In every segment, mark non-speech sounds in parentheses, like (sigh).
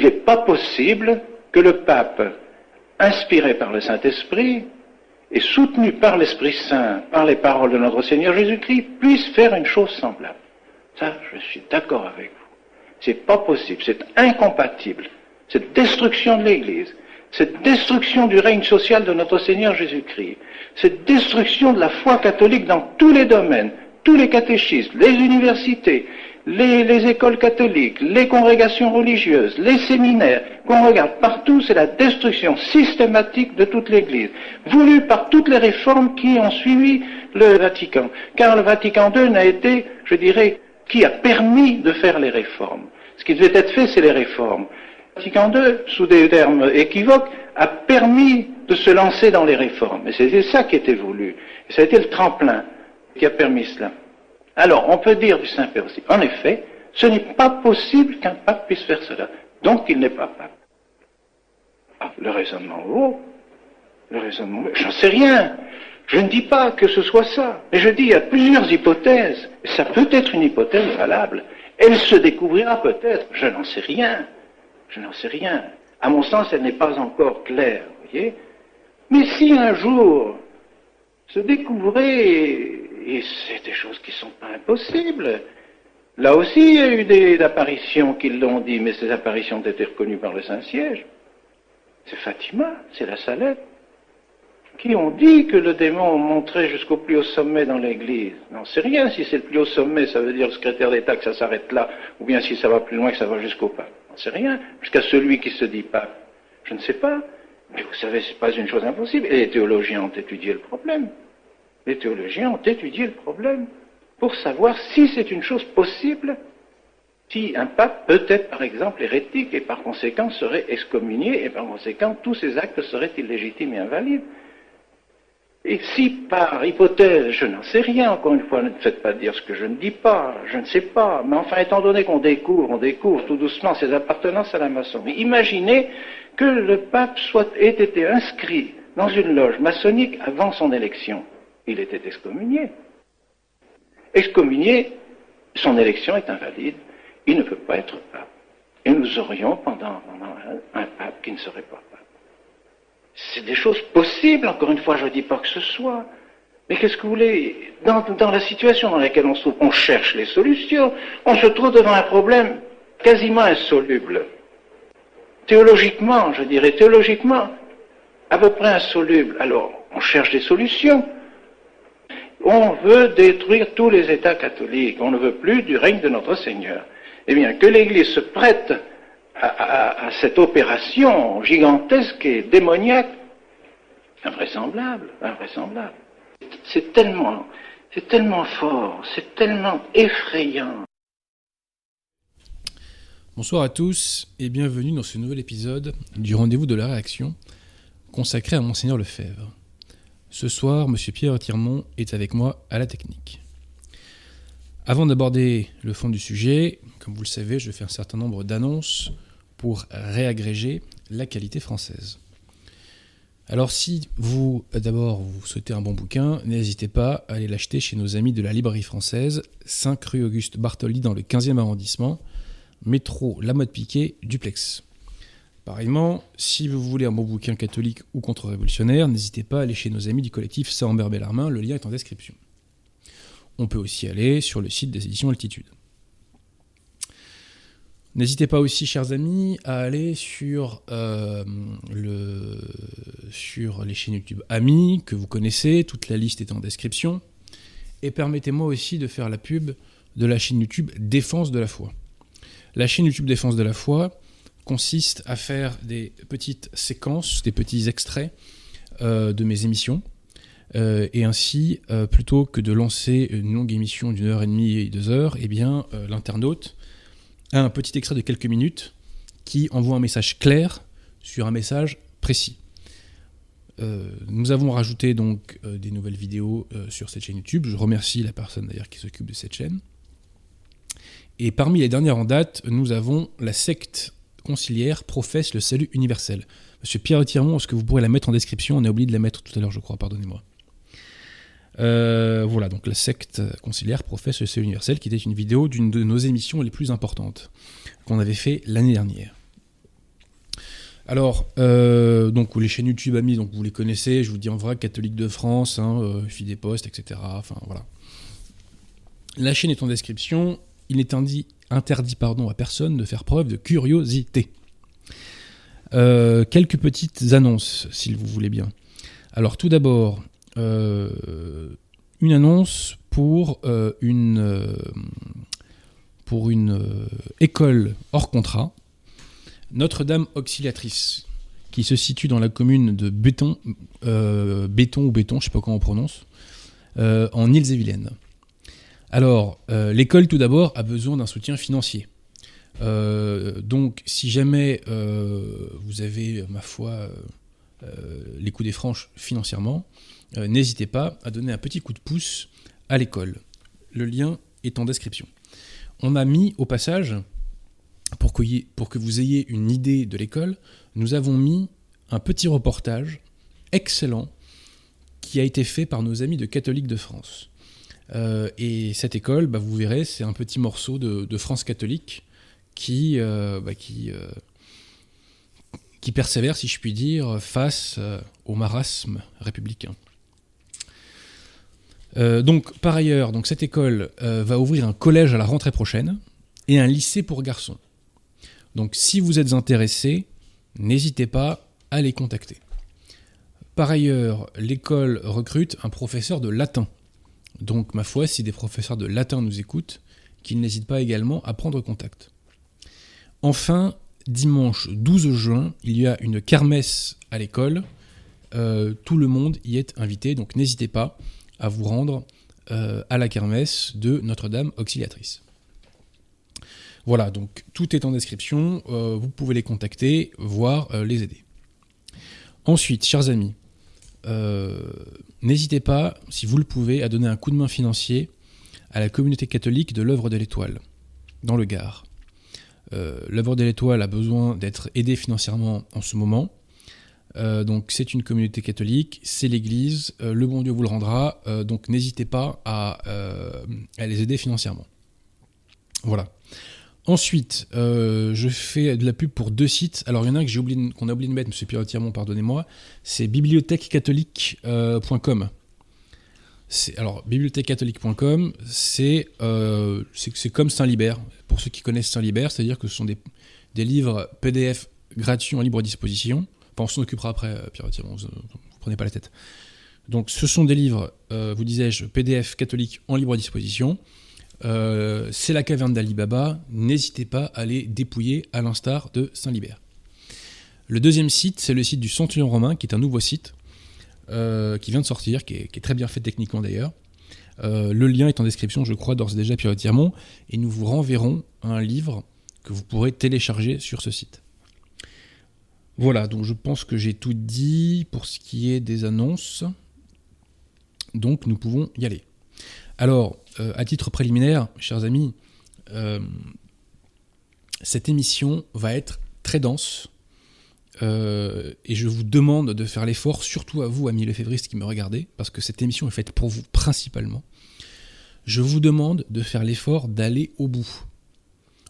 Il n'est pas possible que le pape, inspiré par le Saint-Esprit et soutenu par l'Esprit Saint, par les paroles de notre Seigneur Jésus-Christ, puisse faire une chose semblable. Ça, je suis d'accord avec vous. C'est pas possible, c'est incompatible. Cette destruction de l'Église, cette destruction du règne social de notre Seigneur Jésus-Christ, cette destruction de la foi catholique dans tous les domaines, tous les catéchismes, les universités, les, écoles catholiques, les congrégations religieuses, les séminaires, qu'on regarde partout, c'est la destruction systématique de toute l'Église, voulue par toutes les réformes qui ont suivi le Vatican. Car le Vatican II n'a été, je dirais, qui a permis de faire les réformes. Ce qui devait être fait, c'est les réformes. Le Vatican II, sous des termes équivoques, a permis de se lancer dans les réformes. Et c'était ça qui était voulu. Et ça a été le tremplin qui a permis cela. Alors, on peut dire du Saint-Père aussi, en effet, ce n'est pas possible qu'un pape puisse faire cela. Donc, il n'est pas pape. Ah, le raisonnement vaut. Le raisonnement, j'en sais rien. Je ne dis pas que ce soit ça. Mais je dis, il y a plusieurs hypothèses. Ça peut être une hypothèse valable. Elle se découvrira peut-être. Je n'en sais rien. Je n'en sais rien. À mon sens, elle n'est pas encore claire, voyez. Mais si un jour se découvrait et c'est des choses qui ne sont pas impossibles. Là aussi, il y a eu des apparitions qui l'ont dit, mais ces apparitions ont été reconnues par le Saint-Siège. C'est Fatima, c'est la Salette, qui ont dit que le démon montrait jusqu'au plus haut sommet dans l'Église. Non, c'est rien si c'est le plus haut sommet, ça veut dire le secrétaire d'État que ça s'arrête là, ou bien si ça va plus loin que ça va jusqu'au pape. Non, c'est rien, jusqu'à celui qui se dit pape. Je ne sais pas. Mais vous savez, c'est pas une chose impossible. Et les théologiens ont étudié le problème. Les théologiens ont étudié le problème pour savoir si c'est une chose possible, si un pape peut être par exemple hérétique et par conséquent serait excommunié et par conséquent tous ses actes seraient illégitimes et invalides. Et si par hypothèse, je n'en sais rien, encore une fois, ne faites pas dire ce que je ne dis pas, je ne sais pas, mais enfin, étant donné qu'on découvre, on découvre tout doucement ses appartenances à la maçonnerie, imaginez que le pape ait été inscrit dans une loge maçonnique avant son élection il était excommunié. Excommunié, son élection est invalide, il ne peut pas être pape. Et nous aurions pendant, un, pape qui ne serait pas pape. C'est des choses possibles, encore une fois, je ne dis pas que ce soit. Mais qu'est-ce que vous voulez? Dans, dans, la situation dans laquelle on se trouve, on cherche les solutions, on se trouve devant un problème quasiment insoluble. Théologiquement, je dirais, théologiquement, à peu près insoluble. Alors, on cherche des solutions on veut détruire tous les États catholiques, on ne veut plus du règne de notre Seigneur. Eh bien, que l'Église se prête à, cette opération gigantesque et démoniaque, invraisemblable, invraisemblable. C'est tellement, c'est tellement fort, c'est tellement effrayant. Bonsoir à tous et bienvenue dans ce nouvel épisode du rendez-vous de la réaction consacré à Monseigneur Lefebvre. Ce soir, M. Pierre Tirmont est avec moi à la technique. Avant d'aborder le fond du sujet, comme vous le savez, je fais un certain nombre d'annonces pour réagréger la qualité française. Alors si vous, d'abord, vous souhaitez un bon bouquin, n'hésitez pas à aller l'acheter chez nos amis de la librairie française, 5 rue Auguste Bartholdi dans le 15e arrondissement, métro La Mode Piquet, duplex. Pareillement, si vous voulez un bon bouquin catholique ou contre-révolutionnaire, n'hésitez pas à aller chez nos amis du collectif Saint-Ambert Bellarmin, le lien est en description. On peut aussi aller sur le site des éditions Altitude. N'hésitez pas aussi, chers amis, à aller sur, euh, le, sur les chaînes YouTube Amis, que vous connaissez, toute la liste est en description. Et permettez-moi aussi de faire la pub de la chaîne YouTube Défense de la foi. La chaîne YouTube Défense de la foi, consiste à faire des petites séquences, des petits extraits euh, de mes émissions. Euh, et ainsi, euh, plutôt que de lancer une longue émission d'une heure et demie et deux heures, eh bien, l'internaute a un petit extrait de quelques minutes qui envoie un message clair sur un message précis. nous avons rajouté donc des nouvelles vidéos sur cette chaîne YouTube. Je remercie la personne d'ailleurs qui s'occupe de cette chaîne. Et parmi les dernières en date, nous avons la secte conciliaire professe le salut universel. Monsieur Pierre Tirmont, est-ce que vous pourrez la mettre en description? On a oublié de la mettre tout à l'heure, je crois, pardonnez-moi. Euh, voilà, donc la secte conciliaire professe le salut universel, qui était une vidéo d'une de nos émissions les plus importantes, qu'on avait fait l'année dernière. Alors, euh, donc les chaînes YouTube amis, donc vous les connaissez, je vous dis en vrai, catholique de France, hein, euh, Fille des Postes, etc. Enfin voilà. La chaîne est en description. Il n'est interdit, interdit pardon, à personne de faire preuve de curiosité. Euh, quelques petites annonces, s'il vous voulez bien. Alors tout d'abord, euh, une annonce pour euh, une, école hors contrat, Notre-Dame Auxiliatrice, qui se situe dans la commune de Béton, Béton ou Béton, je ne sais pas comment on prononce, en Îles-et-Vilaine. Alors, l'école tout d'abord a besoin d'un soutien financier. Euh, donc, si jamais euh, vous avez, ma foi, euh, les coups des franches financièrement, n'hésitez pas à donner un petit coup de pouce à l'école. Le lien est en description. On a mis au passage, pour que, pour que vous ayez une idée de l'école, nous avons mis un petit reportage excellent qui a été fait par nos amis de Catholiques de France. Et cette école, bah, vous verrez, c'est un petit morceau de France catholique qui, euh, bah, euh, qui persévère, si je puis dire, face euh, au marasme républicain. donc, par ailleurs, cette école va ouvrir un collège à la rentrée prochaine et un lycée pour garçons. Donc, si vous êtes intéressé, n'hésitez pas à les contacter. Par ailleurs, l'école recrute un professeur de latin. Donc, ma foi, si des professeurs de latin nous écoutent, qu'ils n'hésitent pas également à prendre contact. Enfin, dimanche 12 juin, il y a une kermesse à l'école. Euh, tout le monde y est invité, donc n'hésitez pas à vous rendre euh, à la kermesse de Notre-Dame Auxiliatrice. Voilà, donc tout est en description, euh, vous pouvez les contacter, voire les aider. Ensuite, chers amis, n'hésitez pas, si vous le pouvez, à donner un coup de main financier à la communauté catholique de l'œuvre de l'Étoile, dans le Gard. Euh, L'œuvre de l'Étoile a besoin d'être aidée financièrement en ce moment. Euh, donc c'est une communauté catholique, c'est l'Église, euh, le bon Dieu vous le rendra, donc n'hésitez pas à, les aider financièrement. Voilà. Ensuite, je fais de la pub pour deux sites. Alors il y en a un que j'ai oublié, qu'on a oublié de mettre, Monsieur Pierre pardonnez-moi. C'est bibliothèquecatholique.com alors bibliothèquecatholique.com, c'est euh, c'est comme Saint-Libert. Pour ceux qui connaissent Saint-Libert, c'est-à-dire que ce sont des, des, livres PDF gratuits en libre disposition. Enfin, on s'en occupera après, euh, Pierre vous, vous, prenez pas la tête. Donc, ce sont des livres, euh, vous disais-je, PDF catholique en libre disposition. C'est la caverne d'Ali Baba. N'hésitez pas à les dépouiller à l'instar de Saint-Libert. Le deuxième site, c'est le site du Centurion romain, qui est un nouveau site euh, qui vient de sortir, qui est, très bien fait techniquement d'ailleurs. Euh, le lien est en description, je crois, d'ores et déjà, Pierre et nous vous renverrons un livre que vous pourrez télécharger sur ce site. Voilà, donc je pense que j'ai tout dit pour ce qui est des annonces. Donc nous pouvons y aller. Alors, euh, à titre préliminaire, chers amis, cette émission va être très dense. Euh, et je vous demande de faire l'effort, surtout à vous, amis lefévristes qui me regardez, parce que cette émission est faite pour vous principalement. Je vous demande de faire l'effort d'aller au bout.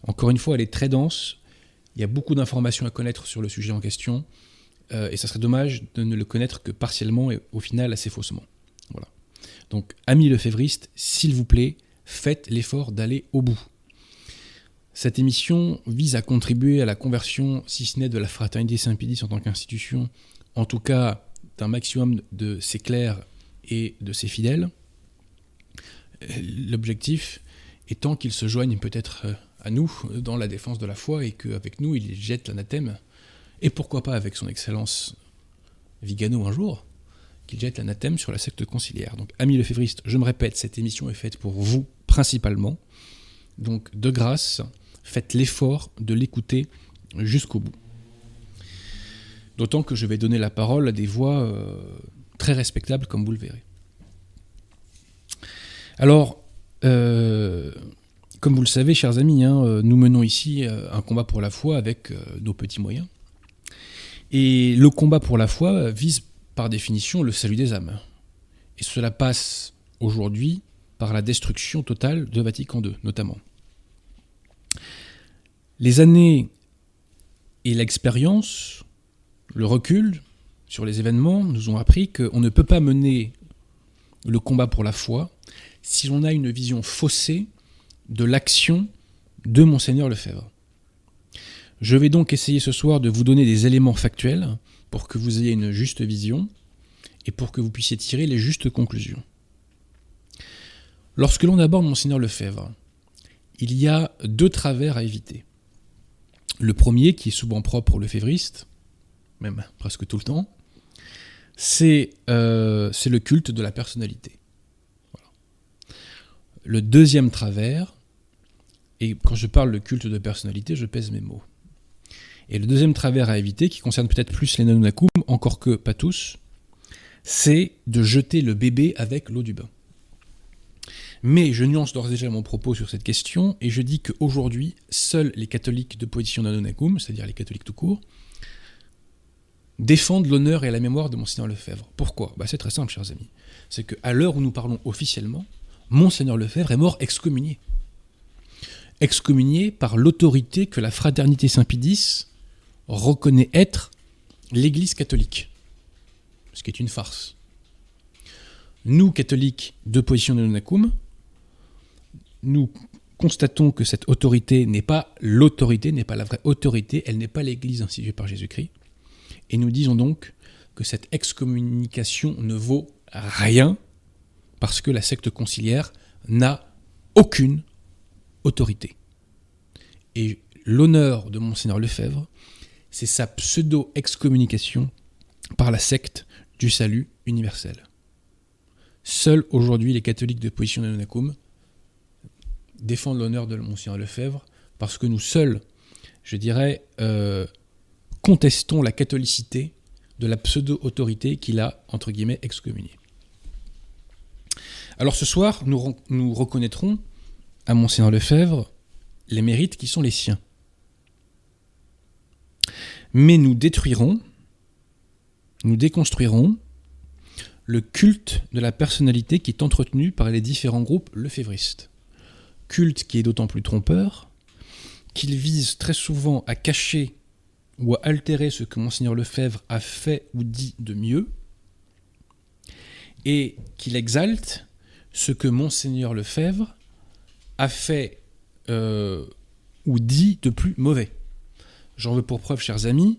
Encore une fois, elle est très dense. Il y a beaucoup d'informations à connaître sur le sujet en question. Euh, et ça serait dommage de ne le connaître que partiellement et au final assez faussement. Donc, amis lefévristes, s'il vous plaît, faites l'effort d'aller au bout. Cette émission vise à contribuer à la conversion, si ce n'est de la fraternité Saint-Pédis en tant qu'institution, en tout cas d'un maximum de ses clercs et de ses fidèles. L'objectif étant qu'ils se joignent peut-être à nous dans la défense de la foi et qu'avec nous, ils jettent l'anathème, et pourquoi pas avec son Excellence Vigano un jour, qu'il jette l'anathème sur la secte conciliaire. Donc, amis lefévristes, je me répète, cette émission est faite pour vous principalement. Donc, de grâce, faites l'effort de l'écouter jusqu'au bout. D'autant que je vais donner la parole à des voix euh, très respectables, comme vous le verrez. Alors, euh, comme vous le savez, chers amis, hein, euh, nous menons ici un combat pour la foi avec nos petits moyens. Et le combat pour la foi vise par définition le salut des âmes. Et cela passe aujourd'hui par la destruction totale de Vatican II, notamment. Les années et l'expérience le recul sur les événements nous ont appris qu'on ne peut pas mener le combat pour la foi si l'on a une vision faussée de l'action de Monseigneur Lefebvre. Je vais donc essayer ce soir de vous donner des éléments factuels pour que vous ayez une juste vision et pour que vous puissiez tirer les justes conclusions. Lorsque l'on aborde Monseigneur Lefebvre, il y a deux travers à éviter. Le premier, qui est souvent propre au lefévriste, même presque tout le temps, c'est euh, le culte de la personnalité. Le deuxième travers, et quand je parle de culte de personnalité, je pèse mes mots. Et le deuxième travers à éviter, qui concerne peut-être plus les nanonakum, encore que pas tous, c'est de jeter le bébé avec l'eau du bain. Mais je nuance d'ores et déjà mon propos sur cette question, et je dis qu'aujourd'hui, seuls les catholiques de position nanonakum, c'est-à-dire les catholiques tout court, défendent l'honneur et la mémoire de Monseigneur Lefebvre. Pourquoi? Bah C'est très simple, chers amis. C'est qu'à l'heure où nous parlons officiellement, Monseigneur Lefebvre est mort excommunié. Excommunié par l'autorité que la fraternité Saint-Pédis reconnaît être l'Église catholique. Ce qui est une farce. Nous, catholiques de position de Nonacum, nous constatons que cette autorité n'est pas l'autorité, n'est pas la vraie autorité, elle n'est pas l'Église instituée par Jésus-Christ. Et nous disons donc que cette excommunication ne vaut rien parce que la secte conciliaire n'a aucune autorité. Et l'honneur de Monseigneur Lefebvre, c'est sa pseudo-excommunication par la secte du salut universel. Seuls aujourd'hui les catholiques de position de Nonacum défendent l'honneur de Monseigneur Lefebvre parce que nous seuls, je dirais, euh, contestons la catholicité de la pseudo-autorité qu'il a, entre guillemets, excommuniée. Alors ce soir, nous, nous reconnaîtrons à Monseigneur Lefebvre les mérites qui sont les siens. Mais nous détruirons, nous déconstruirons le culte de la personnalité qui est entretenu par les différents groupes lefévristes. Culte qui est d'autant plus trompeur qu'il vise très souvent à cacher ou à altérer ce que Monseigneur Lefebvre a fait ou dit de mieux, et qu'il exalte ce que monseigneur Lefebvre a fait euh, ou dit de plus mauvais. J'en veux pour preuve, chers amis,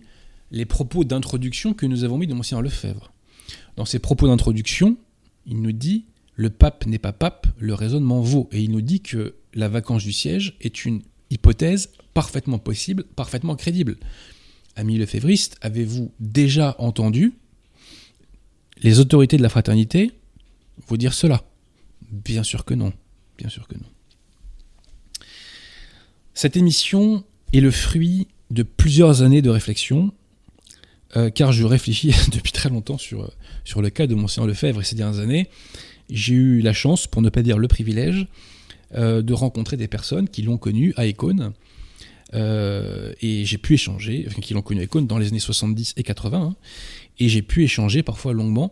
les propos d'introduction que nous avons mis de monseigneur Lefebvre. Dans ses propos d'introduction, il nous dit le pape n'est pas pape, le raisonnement vaut. Et il nous dit que la vacance du siège est une hypothèse parfaitement possible, parfaitement crédible. Ami lefévriste, avez-vous déjà entendu les autorités de la fraternité vous dire cela? Bien sûr que non. Bien sûr que non. Cette émission est le fruit de plusieurs années de réflexion, euh, car je réfléchis (laughs) depuis très longtemps sur, sur le cas de Monseigneur Lefebvre et ces dernières années. J'ai eu la chance, pour ne pas dire le privilège, euh, de rencontrer des personnes qui l'ont connu à Ecône. Euh, et j'ai pu échanger, enfin, qui l'ont connu à Ecône dans les années 70 et 80, hein, et j'ai pu échanger parfois longuement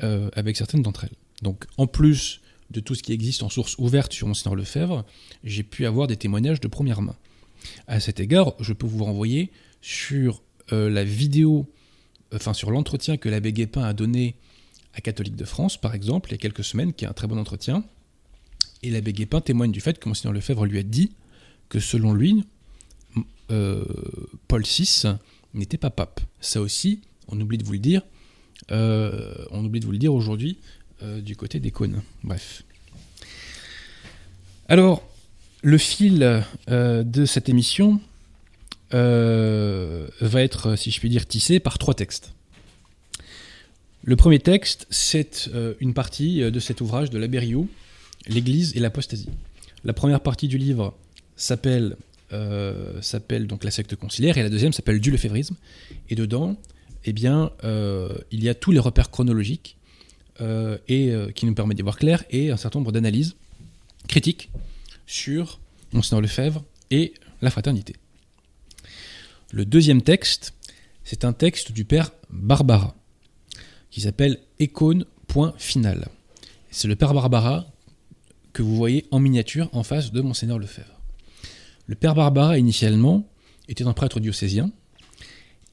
avec certaines d'entre elles. Donc en plus de tout ce qui existe en source ouverte sur Monseigneur Lefebvre, j'ai pu avoir des témoignages de première main. À cet égard, je peux vous renvoyer sur euh, la vidéo, enfin sur l'entretien que l'abbé Guépin a donné à Catholique de France, par exemple, il y a quelques semaines, qui est un très bon entretien. Et l'abbé Guépin témoigne du fait que Monseigneur Lefebvre lui a dit que selon lui, euh, Paul VI n'était pas pape. Ça aussi, on oublie de vous le dire, euh, on oublie de vous le dire aujourd'hui, du côté des cônes. Bref. Alors, le fil euh, de cette émission euh, va être, si je puis dire, tissé par trois textes. Le premier texte, c'est une partie de cet ouvrage de Labériou, L'Église et l'apostasie. La première partie du livre s'appelle donc la secte conciliaire et la deuxième s'appelle du lefévrisme. Et dedans, eh bien, il y a tous les repères chronologiques euh, euh, qui nous permet d'y voir clair, et un certain nombre d'analyses critiques sur Monseigneur Lefebvre et la fraternité. Le deuxième texte, c'est un texte du père Barbara, qui s'appelle Écône, final. C'est le père Barbara que vous voyez en miniature en face de Monseigneur Lefebvre. Le père Barbara, initialement, était un prêtre diocésien,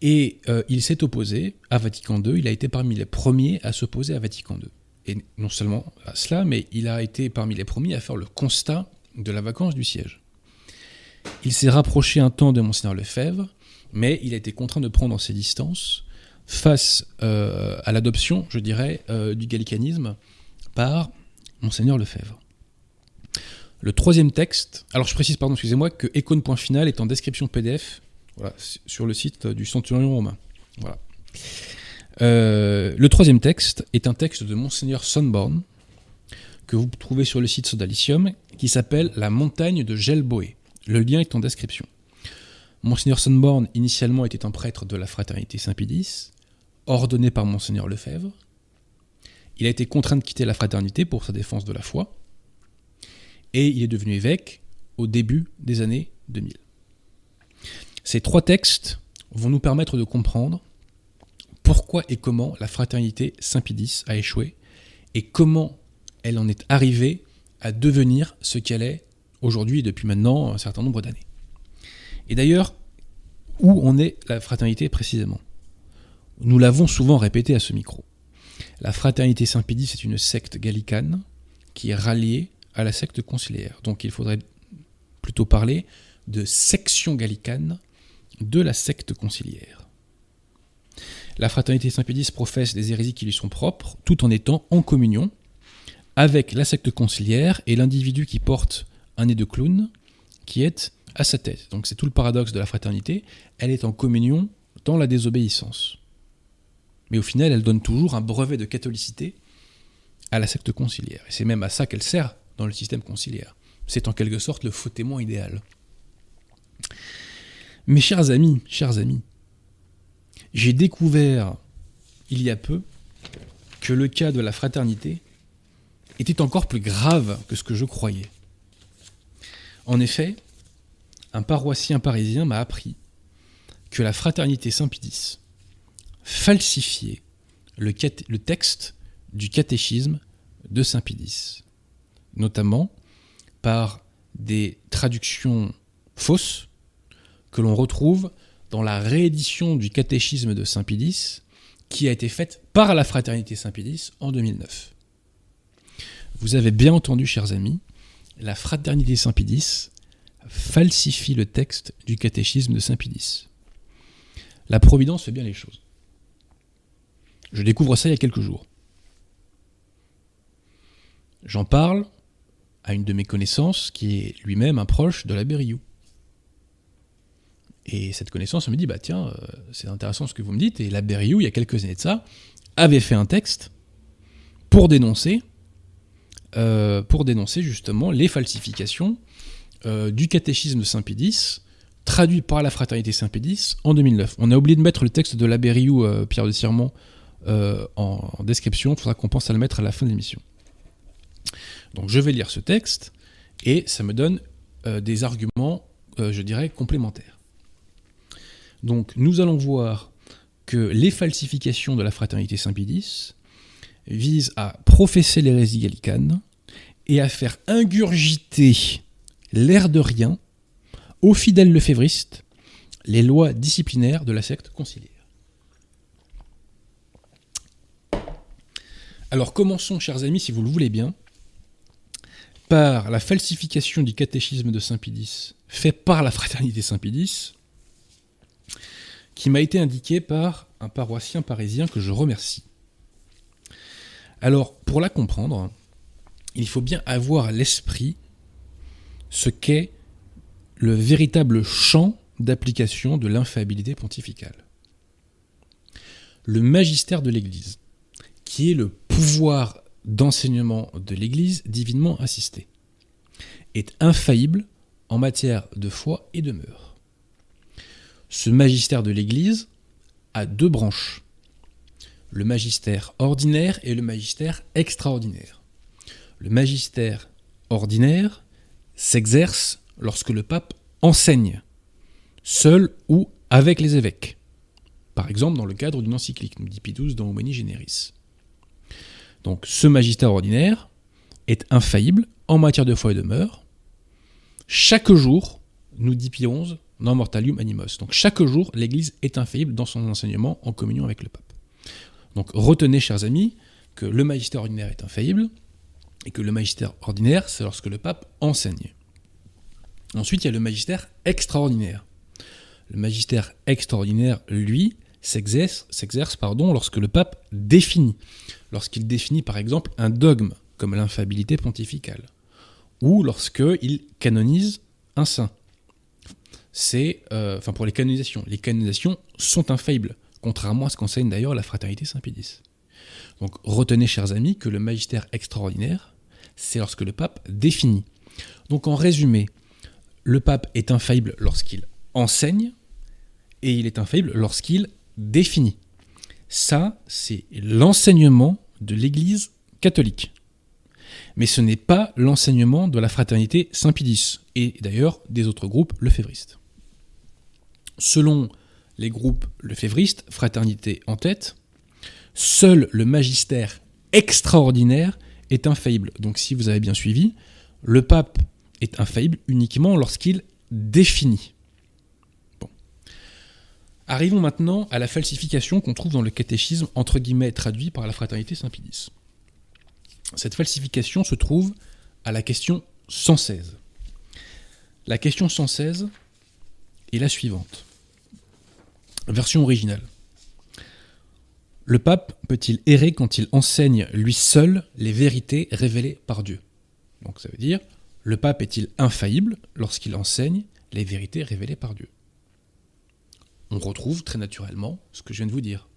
Et euh, il s'est opposé à Vatican II, il a été parmi les premiers à s'opposer à Vatican II. Et non seulement à cela, mais il a été parmi les premiers à faire le constat de la vacance du siège. Il s'est rapproché un temps de Monseigneur Lefebvre, mais il a été contraint de prendre ses distances face euh, à l'adoption, je dirais, euh, du gallicanisme par Monseigneur Lefebvre. Le troisième texte, alors je précise, pardon, excusez-moi, que Econ.final est en description PDF sur le site du Centurion romain. Voilà. Euh, le troisième texte est un texte de Monseigneur Sonborn, que vous trouvez sur le site Sodalicium, qui s'appelle La montagne de Gelboé. Le lien est en description. Monseigneur Sonborn, initialement, était un prêtre de la fraternité Saint-Pédis, ordonné par Monseigneur Lefebvre. Il a été contraint de quitter la fraternité pour sa défense de la foi, et il est devenu évêque au début des années 2000. Ces trois textes vont nous permettre de comprendre pourquoi et comment la fraternité Saint-Pédis a échoué et comment elle en est arrivée à devenir ce qu'elle est aujourd'hui depuis maintenant un certain nombre d'années. Et d'ailleurs, où en est la fraternité précisément? Nous l'avons souvent répété à ce micro. La fraternité Saint-Pédis est une secte gallicane qui est ralliée à la secte conciliaire. Donc il faudrait plutôt parler de section gallicane de la secte conciliaire. La fraternité Saint-Pédis professe des hérésies qui lui sont propres, tout en étant en communion avec la secte conciliaire et l'individu qui porte un nez de clown qui est à sa tête. Donc c'est tout le paradoxe de la fraternité, elle est en communion dans la désobéissance. Mais au final, elle donne toujours un brevet de catholicité à la secte conciliaire. Et c'est même à ça qu'elle sert dans le système conciliaire. C'est en quelque sorte le faux témoin idéal. Mes chers amis, chers amis, j'ai découvert il y a peu que le cas de la fraternité était encore plus grave que ce que je croyais. En effet, un paroissien parisien m'a appris que la fraternité Saint-Pédis falsifiait le, texte du catéchisme de Saint-Pédis, notamment par des traductions fausses que l'on retrouve dans la réédition du catéchisme de Saint-Pédis qui a été faite par la fraternité Saint-Pédis en 2009. Vous avez bien entendu, chers amis, la fraternité Saint-Pédis falsifie le texte du catéchisme de Saint-Pédis. La Providence fait bien les choses. Je découvre ça il y a quelques jours. J'en parle à une de mes connaissances qui est lui-même un proche de l'abbé Rioux. Et cette connaissance me dit, bah tiens, euh, c'est intéressant ce que vous me dites, et l'abbé Rioux, il y a quelques années de ça, avait fait un texte pour dénoncer, euh, pour dénoncer justement les falsifications euh, du catéchisme de Saint-Pédis, traduit par la fraternité Saint-Pédis en 2009. On a oublié de mettre le texte de l'abbé Rioux, Pierre de Sirmont, en, en, description, il faudra qu'on pense à le mettre à la fin de l'émission. Donc je vais lire ce texte, et ça me donne des arguments, je dirais, complémentaires. Donc nous allons voir que les falsifications de la fraternité Saint-Pédis visent à professer l'hérésie gallicane et à faire ingurgiter l'air de rien aux fidèles lefévristes les lois disciplinaires de la secte conciliaire. Alors commençons, chers amis, si vous le voulez bien, par la falsification du catéchisme de Saint-Pédis fait par la fraternité Saint-Pédis, qui m'a été indiqué par un paroissien parisien que je remercie. Alors, pour la comprendre, il faut bien avoir à l'esprit ce qu'est le véritable champ d'application de l'infaillibilité pontificale. Le magistère de l'Église, qui est le pouvoir d'enseignement de l'Église divinement assisté, est infaillible en matière de foi et de mœurs ce magistère de l'Église a deux branches. Le magistère ordinaire et le magistère extraordinaire. Le magistère ordinaire s'exerce lorsque le pape enseigne, seul ou avec les évêques. Par exemple, dans le cadre d'une encyclique, nous dit Pidus dans Humani Generis. Donc, ce magistère ordinaire est infaillible en matière de foi et de mœurs. Chaque jour, nous dit Pie non mortalium animos. Donc chaque jour, l'Église est infaillible dans son enseignement en communion avec le pape. Donc retenez, chers amis, que le magistère ordinaire est infaillible et que le magistère ordinaire, c'est lorsque le pape enseigne. Ensuite, il y a le magistère extraordinaire. Le magistère extraordinaire, lui, s'exerce, lorsque le pape définit. Lorsqu'il définit par exemple un dogme, comme l'infabilité pontificale, ou lorsqu'il canonise un saint. C'est, euh, enfin pour les canonisations, les canonisations sont infaillibles, contrairement à ce qu'enseigne d'ailleurs la fraternité Saint-Pédis. Donc retenez, chers amis, que le magistère extraordinaire, c'est lorsque le pape définit. Donc en résumé, le pape est infaillible lorsqu'il enseigne, et il est infaillible lorsqu'il définit. Ça, c'est l'enseignement de l'Église catholique. Mais ce n'est pas l'enseignement de la fraternité Saint-Pédis, et d'ailleurs des autres groupes lefévristes. Selon les groupes lefévristes, fraternité en tête, seul le magistère extraordinaire est infaillible. Donc si vous avez bien suivi, le pape est infaillible uniquement lorsqu'il définit. Bon. Arrivons maintenant à la falsification qu'on trouve dans le catéchisme entre guillemets traduit par la fraternité Saint-Pédis. Cette falsification se trouve à la question 116. La question 116 est la suivante. Version originale. Le pape peut-il errer quand il enseigne lui seul les vérités révélées par Dieu? Donc ça veut dire, le pape est-il infaillible lorsqu'il enseigne les vérités révélées par Dieu? On retrouve très naturellement ce que je viens de vous dire,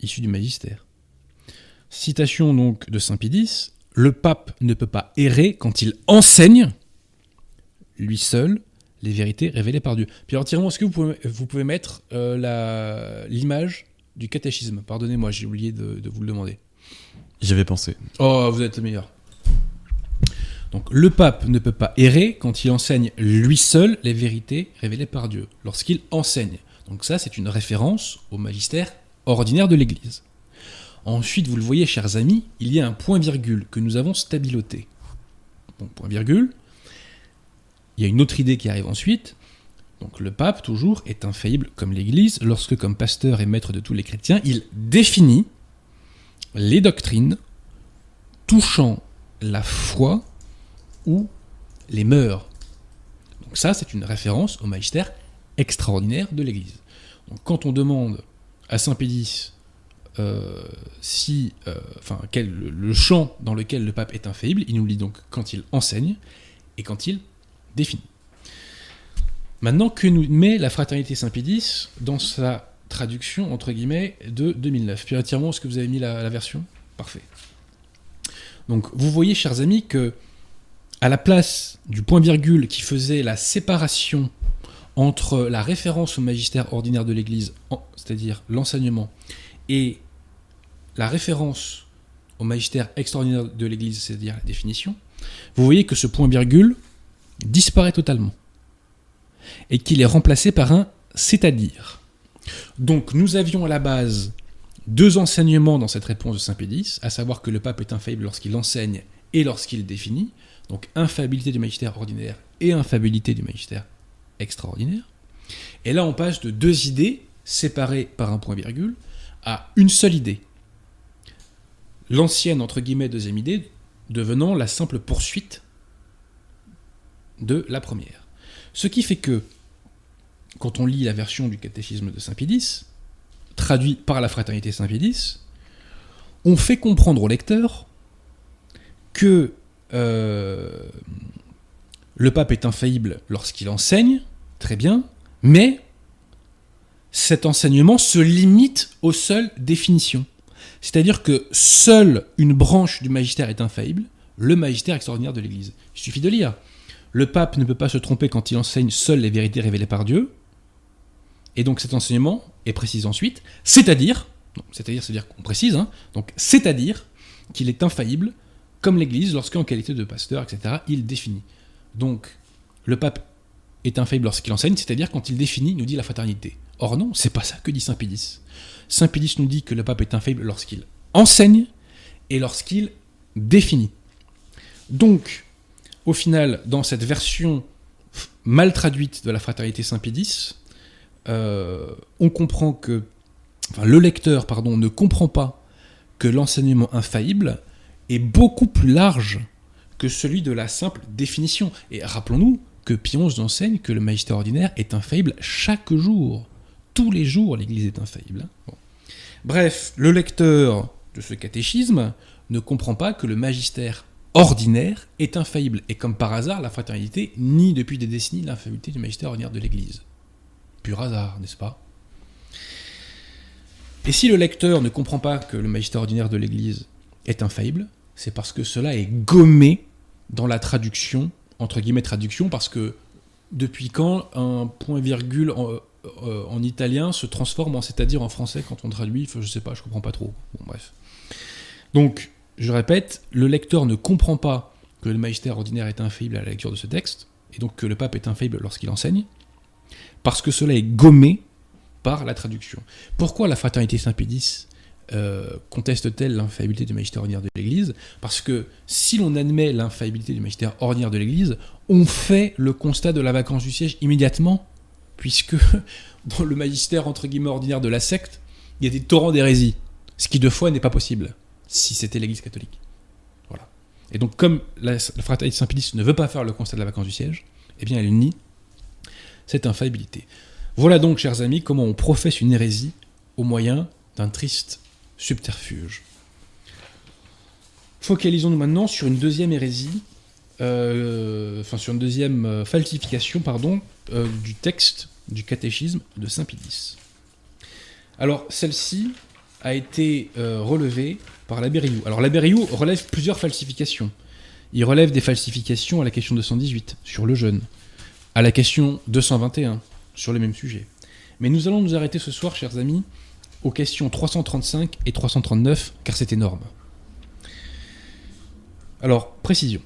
issu du magistère. Citation donc de Saint Pédis, le pape ne peut pas errer quand il enseigne, lui seul, les vérités révélées par Dieu. Puis alors, est-ce que vous pouvez, vous pouvez mettre euh, l'image du catéchisme? Pardonnez-moi, j'ai oublié de, vous le demander. J'avais pensé. Oh, vous êtes le meilleur. Donc, le pape ne peut pas errer quand il enseigne lui seul les vérités révélées par Dieu, lorsqu'il enseigne. Donc ça, c'est une référence au magistère ordinaire de l'Église. Ensuite, vous le voyez, chers amis, il y a un point-virgule que nous avons stabiloté. Bon, point-virgule. Il y a une autre idée qui arrive ensuite. Donc le pape, toujours, est infaillible comme l'Église lorsque, comme pasteur et maître de tous les chrétiens, il définit les doctrines touchant la foi ou les mœurs. Donc ça, c'est une référence au magistère extraordinaire de l'Église. Quand on demande à Saint Pédis euh, si, euh, enfin, quel, le, champ dans lequel le pape est infaillible, il nous dit donc quand il enseigne et quand il définit. Maintenant, que nous met la fraternité Saint-Pédis dans sa traduction, entre guillemets, de 2009 Puis entièrement, est-ce que vous avez mis la, version? Parfait. Donc, vous voyez, chers amis, que à la place du point-virgule qui faisait la séparation entre la référence au magistère ordinaire de l'Église, c'est-à-dire l'enseignement, et la référence au magistère extraordinaire de l'Église, c'est-à-dire la définition, vous voyez que ce point-virgule disparaît totalement et qu'il est remplacé par un c'est-à-dire. Donc nous avions à la base deux enseignements dans cette réponse de Saint Pédis, à savoir que le pape est infaillible lorsqu'il enseigne et lorsqu'il définit, donc infabilité du magistère ordinaire et infabilité du magistère extraordinaire. Et là on passe de deux idées séparées par un point-virgule à une seule idée. L'ancienne, entre guillemets, deuxième idée devenant la simple poursuite de la première. Ce qui fait que, quand on lit la version du catéchisme de Saint-Pédis, traduit par la fraternité Saint-Pédis, on fait comprendre au lecteur que euh, le pape est infaillible lorsqu'il enseigne, très bien, mais cet enseignement se limite aux seules définitions. C'est-à-dire que seule une branche du magistère est infaillible, le magistère extraordinaire de l'Église. Il suffit de lire. Le pape ne peut pas se tromper quand il enseigne seules les vérités révélées par Dieu. Et donc cet enseignement est précisé ensuite, c'est-à-dire, c'est-à-dire, c'est-à-dire qu'on précise, hein, donc c'est-à-dire qu'il est infaillible, comme l'Église, lorsqu'en qualité de pasteur, etc., il définit. Donc, le pape est infaillible lorsqu'il enseigne, c'est-à-dire quand il définit, nous dit la fraternité. Or non, c'est pas ça que dit Saint Pédis. Saint Pédis nous dit que le pape est infaillible lorsqu'il enseigne et lorsqu'il définit. Donc, au final, dans cette version mal traduite de la fraternité Saint-Pédis, euh, on comprend que, le lecteur, pardon, ne comprend pas que l'enseignement infaillible est beaucoup plus large que celui de la simple définition. Et rappelons-nous que Pion enseigne que le magistère ordinaire est infaillible chaque jour. Tous les jours, l'Église est infaillible. hein. Bref, le lecteur de ce catéchisme ne comprend pas que le magistère ordinaire est infaillible. Et comme par hasard, la fraternité nie depuis des décennies l'infaillibilité du magistère ordinaire de l'Église. Pur hasard, n'est-ce pas? Et si le lecteur ne comprend pas que le magistère ordinaire de l'Église est infaillible, c'est parce que cela est gommé dans la traduction, entre guillemets traduction, parce que depuis quand un point-virgule euh, en italien se transforme en c'est-à-dire en français quand on traduit, je sais pas, je comprends pas trop. Bon, bref. Donc, je répète, le lecteur ne comprend pas que le magistère ordinaire est infaillible à la lecture de ce texte, et donc que le pape est infaillible lorsqu'il enseigne, parce que cela est gommé par la traduction. Pourquoi la fraternité Saint-Pédis euh, conteste-t-elle l'infaillibilité du magistère ordinaire de l'Église? Parce que si l'on admet l'infaillibilité du magistère ordinaire de l'Église, on fait le constat de la vacance du siège immédiatement, puisque (laughs) dans le magistère entre guillemets ordinaire de la secte, il y a des torrents d'hérésie, ce qui de fois n'est pas possible si c'était l'Église catholique. Voilà. Et donc comme la, la fraternité Saint-Pédis ne veut pas faire le constat de la vacance du siège, eh bien elle nie cette infaillibilité. Voilà donc, chers amis, comment on professe une hérésie au moyen d'un triste subterfuge. Focalisons-nous maintenant sur une deuxième hérésie, euh, enfin sur une deuxième euh, falsification, pardon, euh, du texte du catéchisme de Saint Pédis. Alors, celle-ci a été relevée par l'abbé Rioux. Alors, l'abbé Rioux relève plusieurs falsifications. Il relève des falsifications à la question 218 sur le jeûne, à la question 221 sur le même sujet. Mais nous allons nous arrêter ce soir, chers amis, aux questions 335 et 339, car c'est énorme. Alors, précision.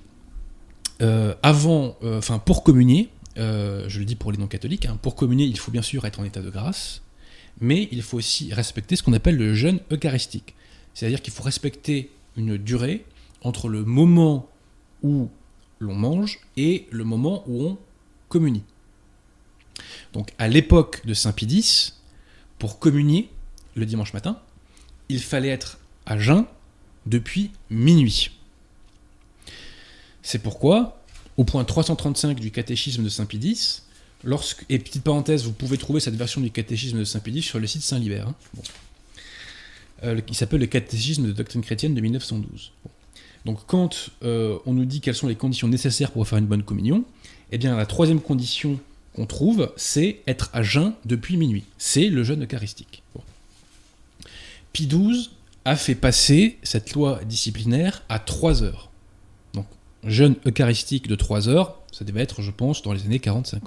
Euh, avant, euh, enfin, pour communier, euh, je le dis pour les non-catholiques, hein, pour communier, il faut bien sûr être en état de grâce, mais il faut aussi respecter ce qu'on appelle le jeûne eucharistique. C'est-à-dire qu'il faut respecter une durée entre le moment où l'on mange et le moment où on communie. Donc à l'époque de Saint Pidis, pour communier le dimanche matin, il fallait être à jeun depuis minuit. C'est pourquoi, au point 335 du catéchisme de Saint Pidis, lorsque, et petite parenthèse, vous pouvez trouver cette version du catéchisme de Saint Pidis sur le site Saint-Libert, hein. Euh, qui s'appelle le catéchisme de doctrine chrétienne de 1912. Bon. Donc quand euh, on nous dit quelles sont les conditions nécessaires pour faire une bonne communion, eh bien la troisième condition qu'on trouve, c'est être à jeun depuis minuit. C'est le jeûne eucharistique. Bon. Pie XII a fait passer cette loi disciplinaire à 3 heures. Donc, jeûne eucharistique de 3 heures, ça devait être, je pense, dans les années 40-50.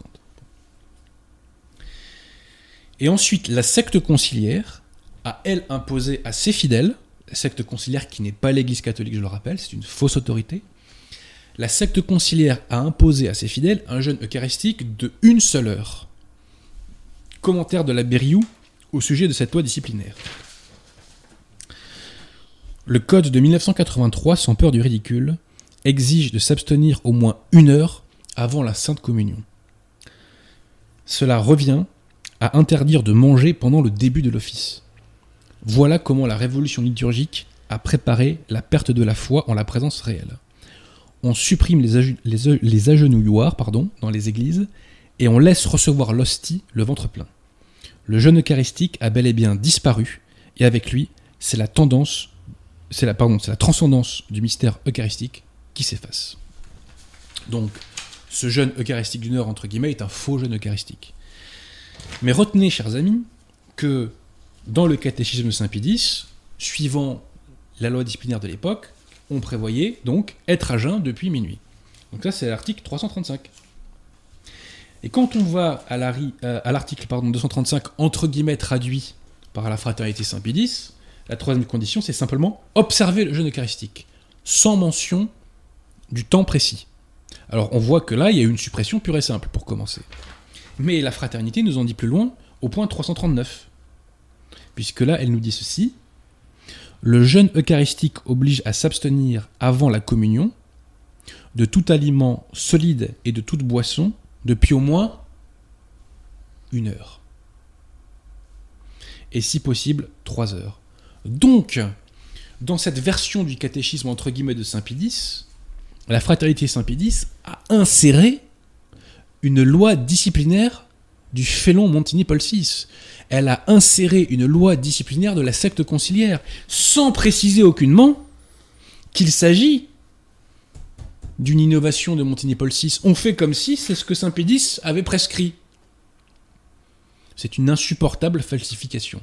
Et ensuite, la secte conciliaire a, elle, imposé à ses fidèles, la secte conciliaire qui n'est pas l'Église catholique, je le rappelle, c'est une fausse autorité, la secte conciliaire a imposé à ses fidèles un jeûne eucharistique de une seule heure. Commentaire de la Berriou au sujet de cette loi disciplinaire. Le code de 1983, sans peur du ridicule, exige de s'abstenir au moins une heure avant la Sainte Communion. Cela revient à interdire de manger pendant le début de l'office. Voilà comment la révolution liturgique a préparé la perte de la foi en la présence réelle. On supprime les, agenouilloirs pardon, dans les églises et on laisse recevoir l'hostie le ventre plein. Le jeûne eucharistique a bel et bien disparu et avec lui, c'est la tendance, c'est la, la transcendance du mystère eucharistique qui s'efface. Donc, ce jeûne eucharistique d'une heure, entre guillemets, est un faux jeûne eucharistique. Mais retenez, chers amis, que dans le catéchisme de Saint-Pédis, suivant la loi disciplinaire de l'époque, on prévoyait donc être à jeun depuis minuit. Donc ça, c'est l'article 335. Et quand on va à la euh, l'article pardon, 235, entre guillemets, traduit par la fraternité Saint-Pédis, la troisième condition, c'est simplement observer le jeûne eucharistique, sans mention du temps précis. Alors on voit que là, il y a une suppression pure et simple, pour commencer. Mais la fraternité nous en dit plus loin, au point 339. Puisque là, elle nous dit ceci. Le jeûne eucharistique oblige à s'abstenir avant la communion de tout aliment solide et de toute boisson depuis au moins une heure. Et si possible, trois heures. Donc, dans cette version du catéchisme entre guillemets de Saint-Pédis, la fraternité Saint-Pédis a inséré une loi disciplinaire du félon Montigny Paul VI. Elle a inséré une loi disciplinaire de la secte conciliaire, sans préciser aucunement qu'il s'agit d'une innovation de Montigny Paul VI. On fait comme si c'est ce que Saint-Pédis avait prescrit. C'est une insupportable falsification.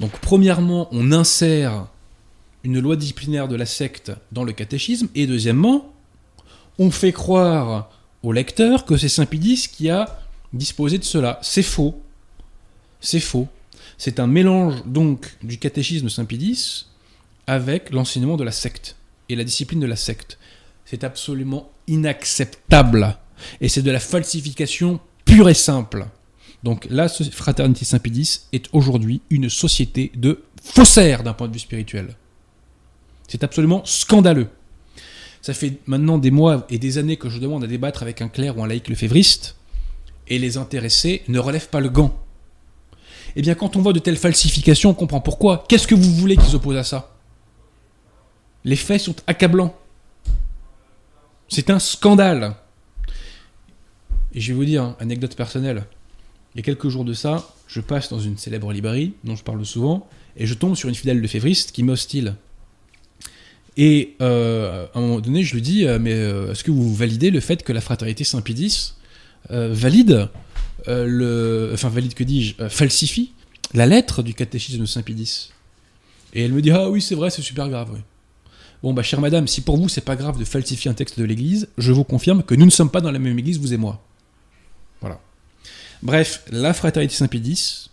Donc premièrement, on insère une loi disciplinaire de la secte dans le catéchisme, et deuxièmement, on fait croire au lecteur que c'est Saint-Pédis qui a disposé de cela. C'est faux. C'est faux. C'est un mélange donc du catéchisme Saint-Pédis avec l'enseignement de la secte et la discipline de la secte. C'est absolument inacceptable. Et c'est de la falsification pure et simple. Donc la fraternité Saint-Pédis est aujourd'hui une société de faussaires d'un point de vue spirituel. C'est absolument scandaleux. Ça fait maintenant des mois et des années que je demande à débattre avec un clerc ou un laïc lefévriste, et les intéressés ne relèvent pas le gant. Eh bien, quand on voit de telles falsifications, on comprend pourquoi. Qu'est-ce que vous voulez qu'ils opposent à ça? Les faits sont accablants. C'est un scandale. Et je vais vous dire, hein, anecdote personnelle. Il y a quelques jours de ça, je passe dans une célèbre librairie, dont je parle souvent, et je tombe sur une fidèle lefévriste qui m'est hostile. Et euh, à un moment donné, je lui dis, euh, mais euh, est-ce que vous validez le fait que la fraternité Saint-Pédis valide, le, enfin valide que dis-je, falsifie la lettre du catéchisme de Saint-Pédis Et elle me dit, ah oui, c'est vrai, c'est super grave. Bon, bah, chère madame, si pour vous c'est pas grave de falsifier un texte de l'Église, je vous confirme que nous ne sommes pas dans la même Église, vous et moi. Voilà. Bref, la fraternité Saint-Pédis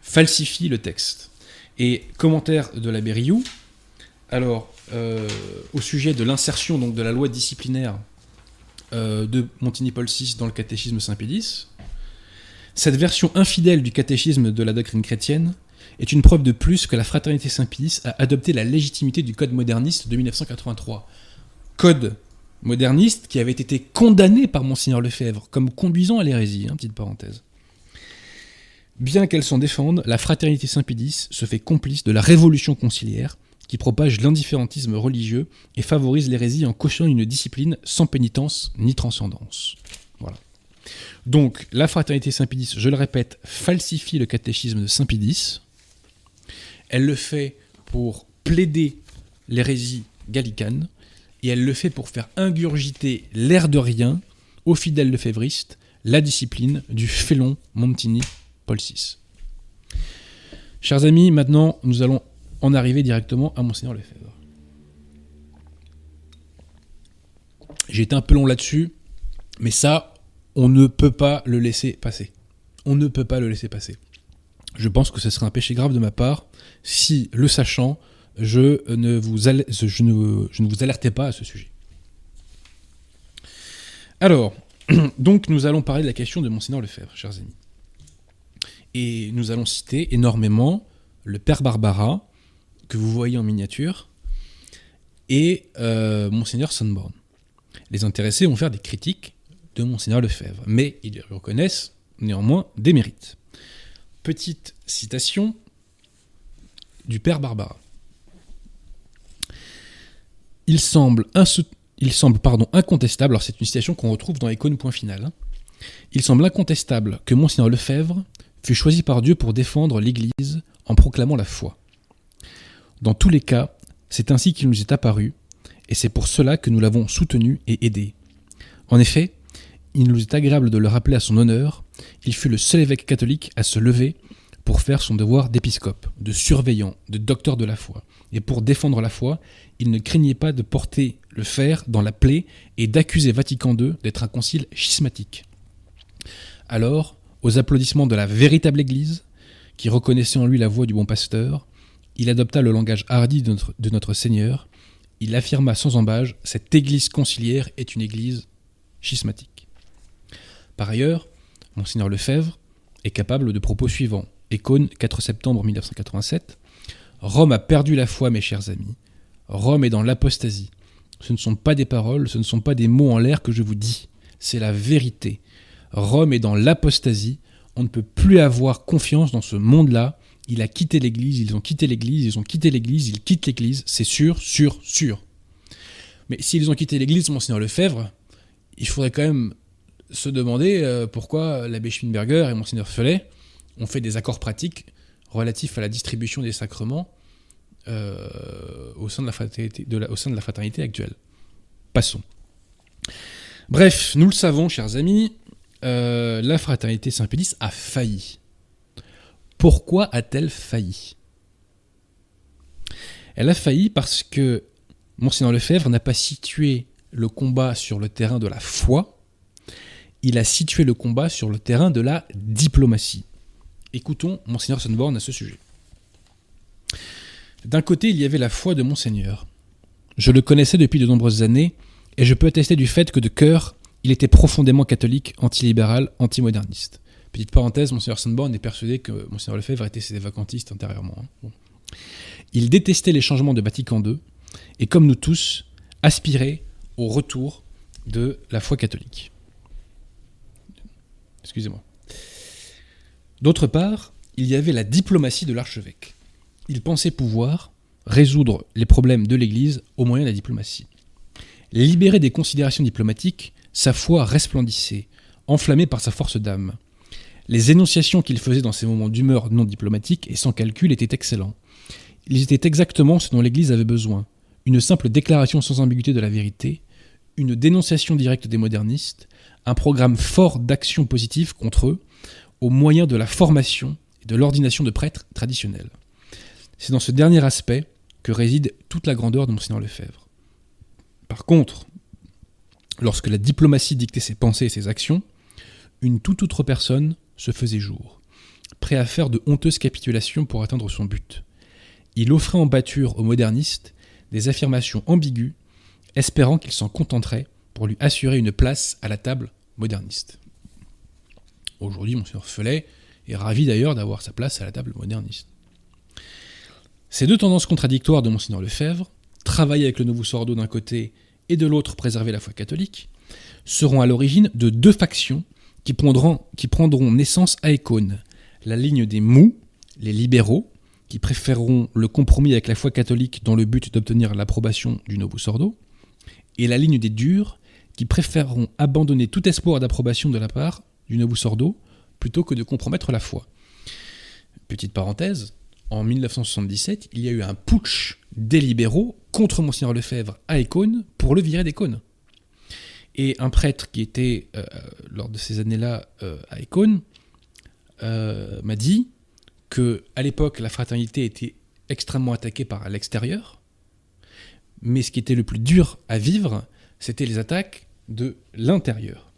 falsifie le texte. Et commentaire de l'abbé Rioux, alors, euh, au sujet de l'insertion donc de la loi disciplinaire euh, de Montigny-Paul VI dans le catéchisme Saint-Pédis, cette version infidèle du catéchisme de la doctrine chrétienne est une preuve de plus que la fraternité Saint-Pédis a adopté la légitimité du code moderniste de 1983. Code moderniste qui avait été condamné par Monseigneur Lefebvre comme conduisant à l'hérésie, hein, petite parenthèse. Bien qu'elle s'en défende, la fraternité Saint-Pédis se fait complice de la révolution conciliaire propage l'indifférentisme religieux et favorise l'hérésie en cochant une discipline sans pénitence ni transcendance. Voilà. Donc, la fraternité Saint-Pédis, je le répète, falsifie le catéchisme de Saint-Pédis. Elle le fait pour plaider l'hérésie gallicane, et elle le fait pour faire ingurgiter l'air de rien aux fidèles lefévristes la discipline du félon Montini Paul VI. Chers amis, maintenant nous allons en arriver directement à Monseigneur Lefebvre. J'ai été un peu long là-dessus, mais ça, on ne peut pas le laisser passer. On ne peut pas le laisser passer. Je pense que ce serait un péché grave de ma part si, le sachant, je ne vous, alertais pas à ce sujet. Alors, (clears throat) donc nous allons parler de la question de Monseigneur Lefebvre, chers amis. Et nous allons citer énormément le Père Barbara, que vous voyez en miniature, et euh, Monseigneur Sunborn. Les intéressés vont faire des critiques de Monseigneur Lefebvre, mais ils reconnaissent néanmoins des mérites. Petite citation du Père Barbara. Il semble, incontestable, alors c'est une citation qu'on retrouve dans Icône Point Final, hein. il semble incontestable que Monseigneur Lefebvre fut choisi par Dieu pour défendre l'Église en proclamant la foi. Dans tous les cas, c'est ainsi qu'il nous est apparu, et c'est pour cela que nous l'avons soutenu et aidé. En effet, il nous est agréable de le rappeler à son honneur, il fut le seul évêque catholique à se lever pour faire son devoir d'épiscope, de surveillant, de docteur de la foi. Et pour défendre la foi, il ne craignait pas de porter le fer dans la plaie et d'accuser Vatican II d'être un concile schismatique. Alors, aux applaudissements de la véritable Église, qui reconnaissait en lui la voix du bon pasteur, il adopta le langage hardi de notre, Seigneur. Il affirma sans embâge Cette Église conciliaire est une Église schismatique. Par ailleurs, Monseigneur Lefebvre est capable de propos suivants. Écône, 4 septembre 1987. Rome a perdu la foi, mes chers amis. Rome est dans l'apostasie. Ce ne sont pas des paroles, ce ne sont pas des mots en l'air que je vous dis. c'est la vérité. Rome est dans l'apostasie, on ne peut plus avoir confiance dans ce monde-là. Il a quitté l'Église, ils ont quitté l'Église, ils ont quitté l'Église, ils quittent l'Église, c'est sûr, sûr, sûr. Mais s'ils ont quitté l'Église, Monseigneur Lefebvre, il faudrait quand même se demander euh, pourquoi l'abbé Schwinberger et Monseigneur Felet ont fait des accords pratiques relatifs à la distribution des sacrements euh, au, sein de la fraternité, actuelle. Passons. Bref, nous le savons, chers amis, euh, la fraternité Saint-Pédis a failli. Pourquoi a-t-elle failli? Elle a failli parce que Monseigneur Lefebvre n'a pas situé le combat sur le terrain de la foi, il a situé le combat sur le terrain de la diplomatie. Écoutons Monseigneur Sonborn à ce sujet. D'un côté, il y avait la foi de Monseigneur. Je le connaissais depuis de nombreuses années, et je peux attester du fait que de cœur, il était profondément catholique, antilibéral, antimoderniste. Petite parenthèse, Monseigneur Sonborn est persuadé que Monseigneur Lefebvre était ses vacantistes intérieurement. Hein. Il détestait les changements de Vatican II, et comme nous tous, aspirait au retour de la foi catholique. Excusez-moi. D'autre part, il y avait la diplomatie de l'archevêque. Il pensait pouvoir résoudre les problèmes de l'Église au moyen de la diplomatie. Libéré des considérations diplomatiques, sa foi resplendissait, enflammée par sa force d'âme. Les énonciations qu'il faisait dans ces moments d'humeur non diplomatique et sans calcul étaient excellents. Ils étaient exactement ce dont l'Église avait besoin, une simple déclaration sans ambiguïté de la vérité, une dénonciation directe des modernistes, un programme fort d'action positive contre eux, au moyen de la formation et de l'ordination de prêtres traditionnels. C'est dans ce dernier aspect que réside toute la grandeur de Monseigneur Lefebvre. Par contre, lorsque la diplomatie dictait ses pensées et ses actions, une toute autre personne se faisait jour, prêt à faire de honteuses capitulations pour atteindre son but. Il offrait en bâture aux modernistes des affirmations ambiguës, espérant qu'il s'en contenterait pour lui assurer une place à la table moderniste. Aujourd'hui, Monseigneur Felet est ravi d'ailleurs d'avoir sa place à la table moderniste. Ces deux tendances contradictoires de Monseigneur Lefebvre, travailler avec le nouveau Sordo d'un côté et de l'autre préserver la foi catholique, seront à l'origine de deux factions qui prendront, naissance à Écône. La ligne des mous, les libéraux, qui préféreront le compromis avec la foi catholique dans le but d'obtenir l'approbation du Novus Sordo, et la ligne des durs, qui préféreront abandonner tout espoir d'approbation de la part du Novus Ordo plutôt que de compromettre la foi. Petite parenthèse, en 1977, il y a eu un putsch des libéraux contre Monseigneur Lefebvre à Écône pour le virer d'Écône. Et un prêtre qui était, euh, lors de ces années-là, euh, à Écône, euh, m'a dit que à l'époque la fraternité était extrêmement attaquée par l'extérieur, mais ce qui était le plus dur à vivre, c'était les attaques de l'intérieur.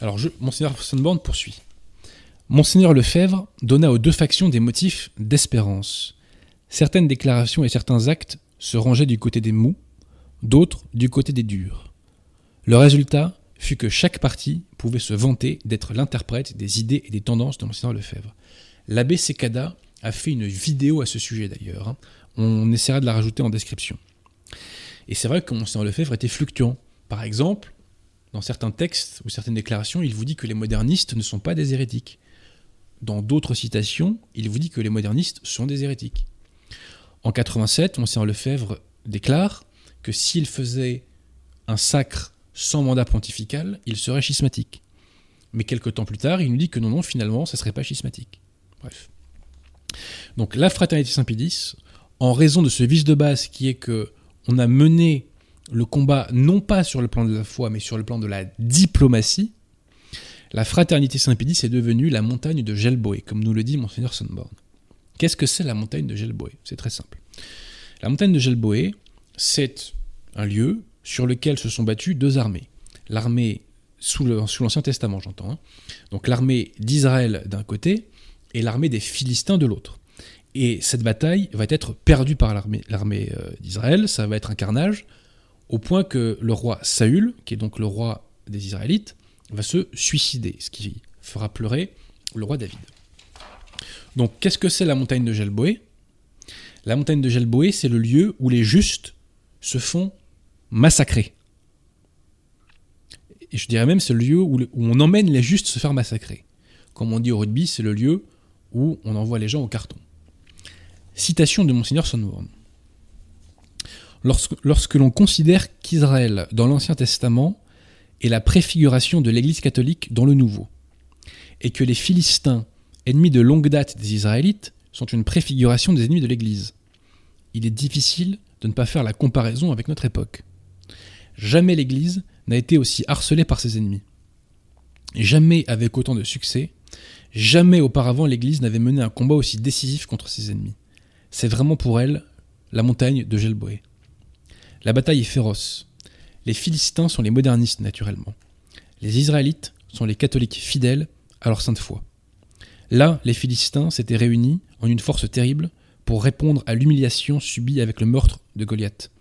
Alors, je, Monseigneur Sonnenborn poursuit. Monseigneur Lefebvre donna aux deux factions des motifs d'espérance. Certaines déclarations et certains actes se rangeaient du côté des mous, d'autres du côté des durs. Le résultat fut que chaque parti pouvait se vanter d'être l'interprète des idées et des tendances de Monseigneur Lefebvre. L'abbé Secada a fait une vidéo à ce sujet d'ailleurs. Hein. On essaiera de la rajouter en description. Et c'est vrai que Monseigneur Lefebvre était fluctuant. Par exemple, dans certains textes ou certaines déclarations, il vous dit que les modernistes ne sont pas des hérétiques. Dans d'autres citations, il vous dit que les modernistes sont des hérétiques. En 87, Monseigneur Lefebvre déclare que s'il faisait un sacre sans mandat pontifical, il serait schismatique. Mais quelques temps plus tard, il nous dit que non, non, finalement, ça ne serait pas schismatique. Bref. Donc la fraternité Saint-Pédis, en raison de ce vice de base qui est que on a mené le combat non pas sur le plan de la foi, mais sur le plan de la diplomatie, la fraternité Saint-Pédis est devenue la montagne de Gelboé, comme nous le dit Monseigneur Sonborn. Qu'est-ce que c'est la montagne de Gelboé C'est très simple. La montagne de Gelboé, c'est un lieu sur lequel se sont battues deux armées. L'armée sous l'Ancien Testament, j'entends. Hein. Donc l'armée d'Israël d'un côté et l'armée des Philistins de l'autre. Et cette bataille va être perdue par l'armée euh, d'Israël, ça va être un carnage, au point que le roi Saül, qui est donc le roi des Israélites, va se suicider, ce qui fera pleurer le roi David. Donc qu'est-ce que c'est la montagne de Gelboé? La montagne de Gelboé, c'est le lieu où les justes se font massacrer. et je dirais même c'est le lieu où, on emmène les justes se faire massacrer. Comme on dit au rugby, c'est le lieu où on envoie les gens au carton. Citation de Monseigneur Sonneborn. Lorsque, lorsque l'on considère qu'Israël, dans l'Ancien Testament, est la préfiguration de l'Église catholique dans le Nouveau, et que les Philistins, ennemis de longue date des Israélites, sont une préfiguration des ennemis de l'Église, il est difficile de ne pas faire la comparaison avec notre époque. Jamais l'Église n'a été aussi harcelée par ses ennemis. Jamais avec autant de succès, jamais auparavant l'Église n'avait mené un combat aussi décisif contre ses ennemis. C'est vraiment pour elle la montagne de Gelboé. La bataille est féroce. Les Philistins sont les modernistes naturellement. Les Israélites sont les catholiques fidèles à leur sainte foi. Là, les Philistins s'étaient réunis en une force terrible pour répondre à l'humiliation subie avec le meurtre de Goliath.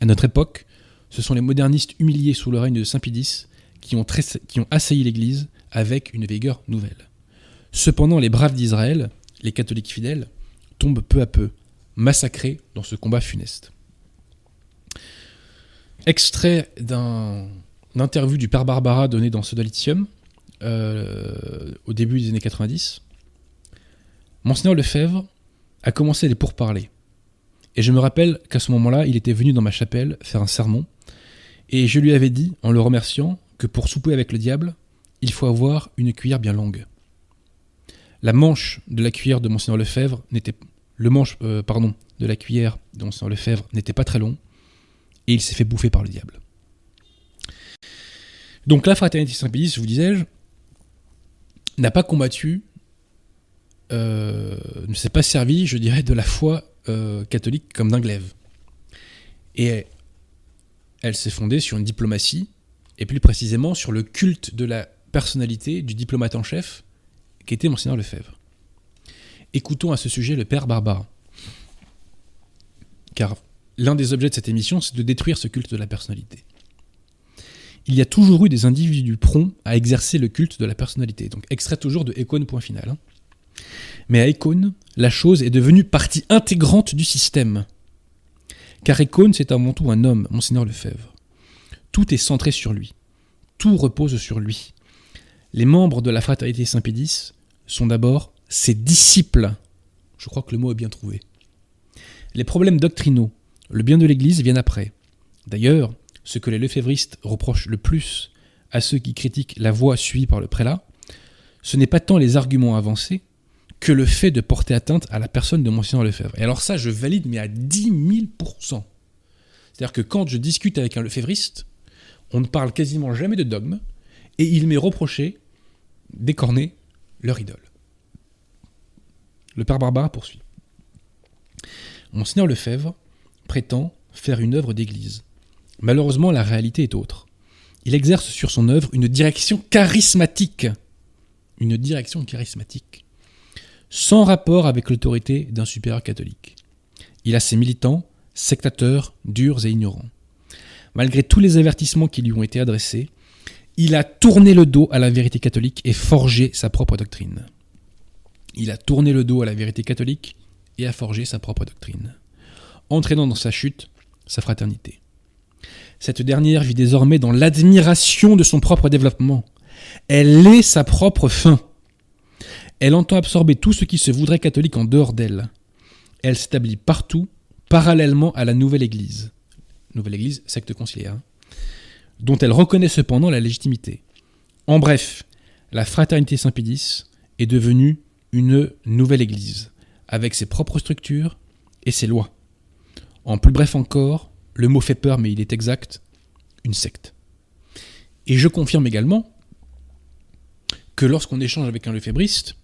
À notre époque, ce sont les modernistes humiliés sous le règne de Saint Pidis qui ont, assailli l'Église avec une vigueur nouvelle. Cependant, les braves d'Israël, les catholiques fidèles, tombent peu à peu, massacrés dans ce combat funeste. Extrait d'un interview du père Barbara donnée dans Soda Lithium euh, au début des années 90. Monseigneur Lefebvre a commencé les pourparlers. Et je me rappelle qu'à ce moment-là, il était venu dans ma chapelle faire un sermon. Et je lui avais dit, en le remerciant, que pour souper avec le diable, il faut avoir une cuillère bien longue. La manche de la cuillère de Monseigneur Lefebvre n'était le euh, de la cuillère de Monseigneur Lefebvre n'était pas très long et il s'est fait bouffer par le diable. Donc la fraternité Saint-Pédis, vous disais-je, n'a pas combattu, euh, ne s'est pas servi, je dirais, de la foi euh, catholique comme d'un glaive. Et elle s'est fondée sur une diplomatie, et plus précisément sur le culte de la personnalité du diplomate en chef, qui était Monseigneur Lefebvre. Écoutons à ce sujet le père Barbara. Car l'un des objets de cette émission, c'est de détruire ce culte de la personnalité. Il y a toujours eu des individus prompts à exercer le culte de la personnalité. Donc extrait toujours de Econ, point final. hein. Mais à Econ, la chose est devenue partie intégrante du système. Car Econ, c'est avant tout un homme, Monseigneur Lefebvre. Tout est centré sur lui. Tout repose sur lui. Les membres de la fraternité Saint-Pédis sont d'abord ses disciples. Je crois que le mot est bien trouvé. Les problèmes doctrinaux, le bien de l'Église viennent après. D'ailleurs, ce que les lefévristes reprochent le plus à ceux qui critiquent la voie suivie par le prélat, ce n'est pas tant les arguments avancés que le fait de porter atteinte à la personne de Monseigneur Lefebvre. Et alors ça, je valide, mais à 10 000% C'est-à-dire que quand je discute avec un lefévriste, on ne parle quasiment jamais de dogme, et il m'est reproché d'écorner leur idole. Le père Barbara poursuit. Monseigneur Lefebvre prétend faire une œuvre d'église. Malheureusement, la réalité est autre. Il exerce sur son œuvre une direction charismatique. Une direction charismatique. Sans rapport avec l'autorité d'un supérieur catholique. Il a ses militants, sectateurs, durs et ignorants. Malgré tous les avertissements qui lui ont été adressés, il a tourné le dos à la vérité catholique et forgé sa propre doctrine. Il a tourné le dos à la vérité catholique et a forgé sa propre doctrine, entraînant dans sa chute sa fraternité. Cette dernière vit désormais dans l'admiration de son propre développement. Elle est sa propre fin. Elle entend absorber tout ce qui se voudrait catholique en dehors d'elle. Elle s'établit partout, parallèlement à la nouvelle Église. Nouvelle Église, secte conciliaire. dont elle reconnaît cependant la légitimité. En bref, la fraternité Saint-Pédis est devenue une nouvelle Église, avec ses propres structures et ses lois. En plus bref encore, le mot fait peur mais il est exact, une secte. Et je confirme également que lorsqu'on échange avec un lefébriste,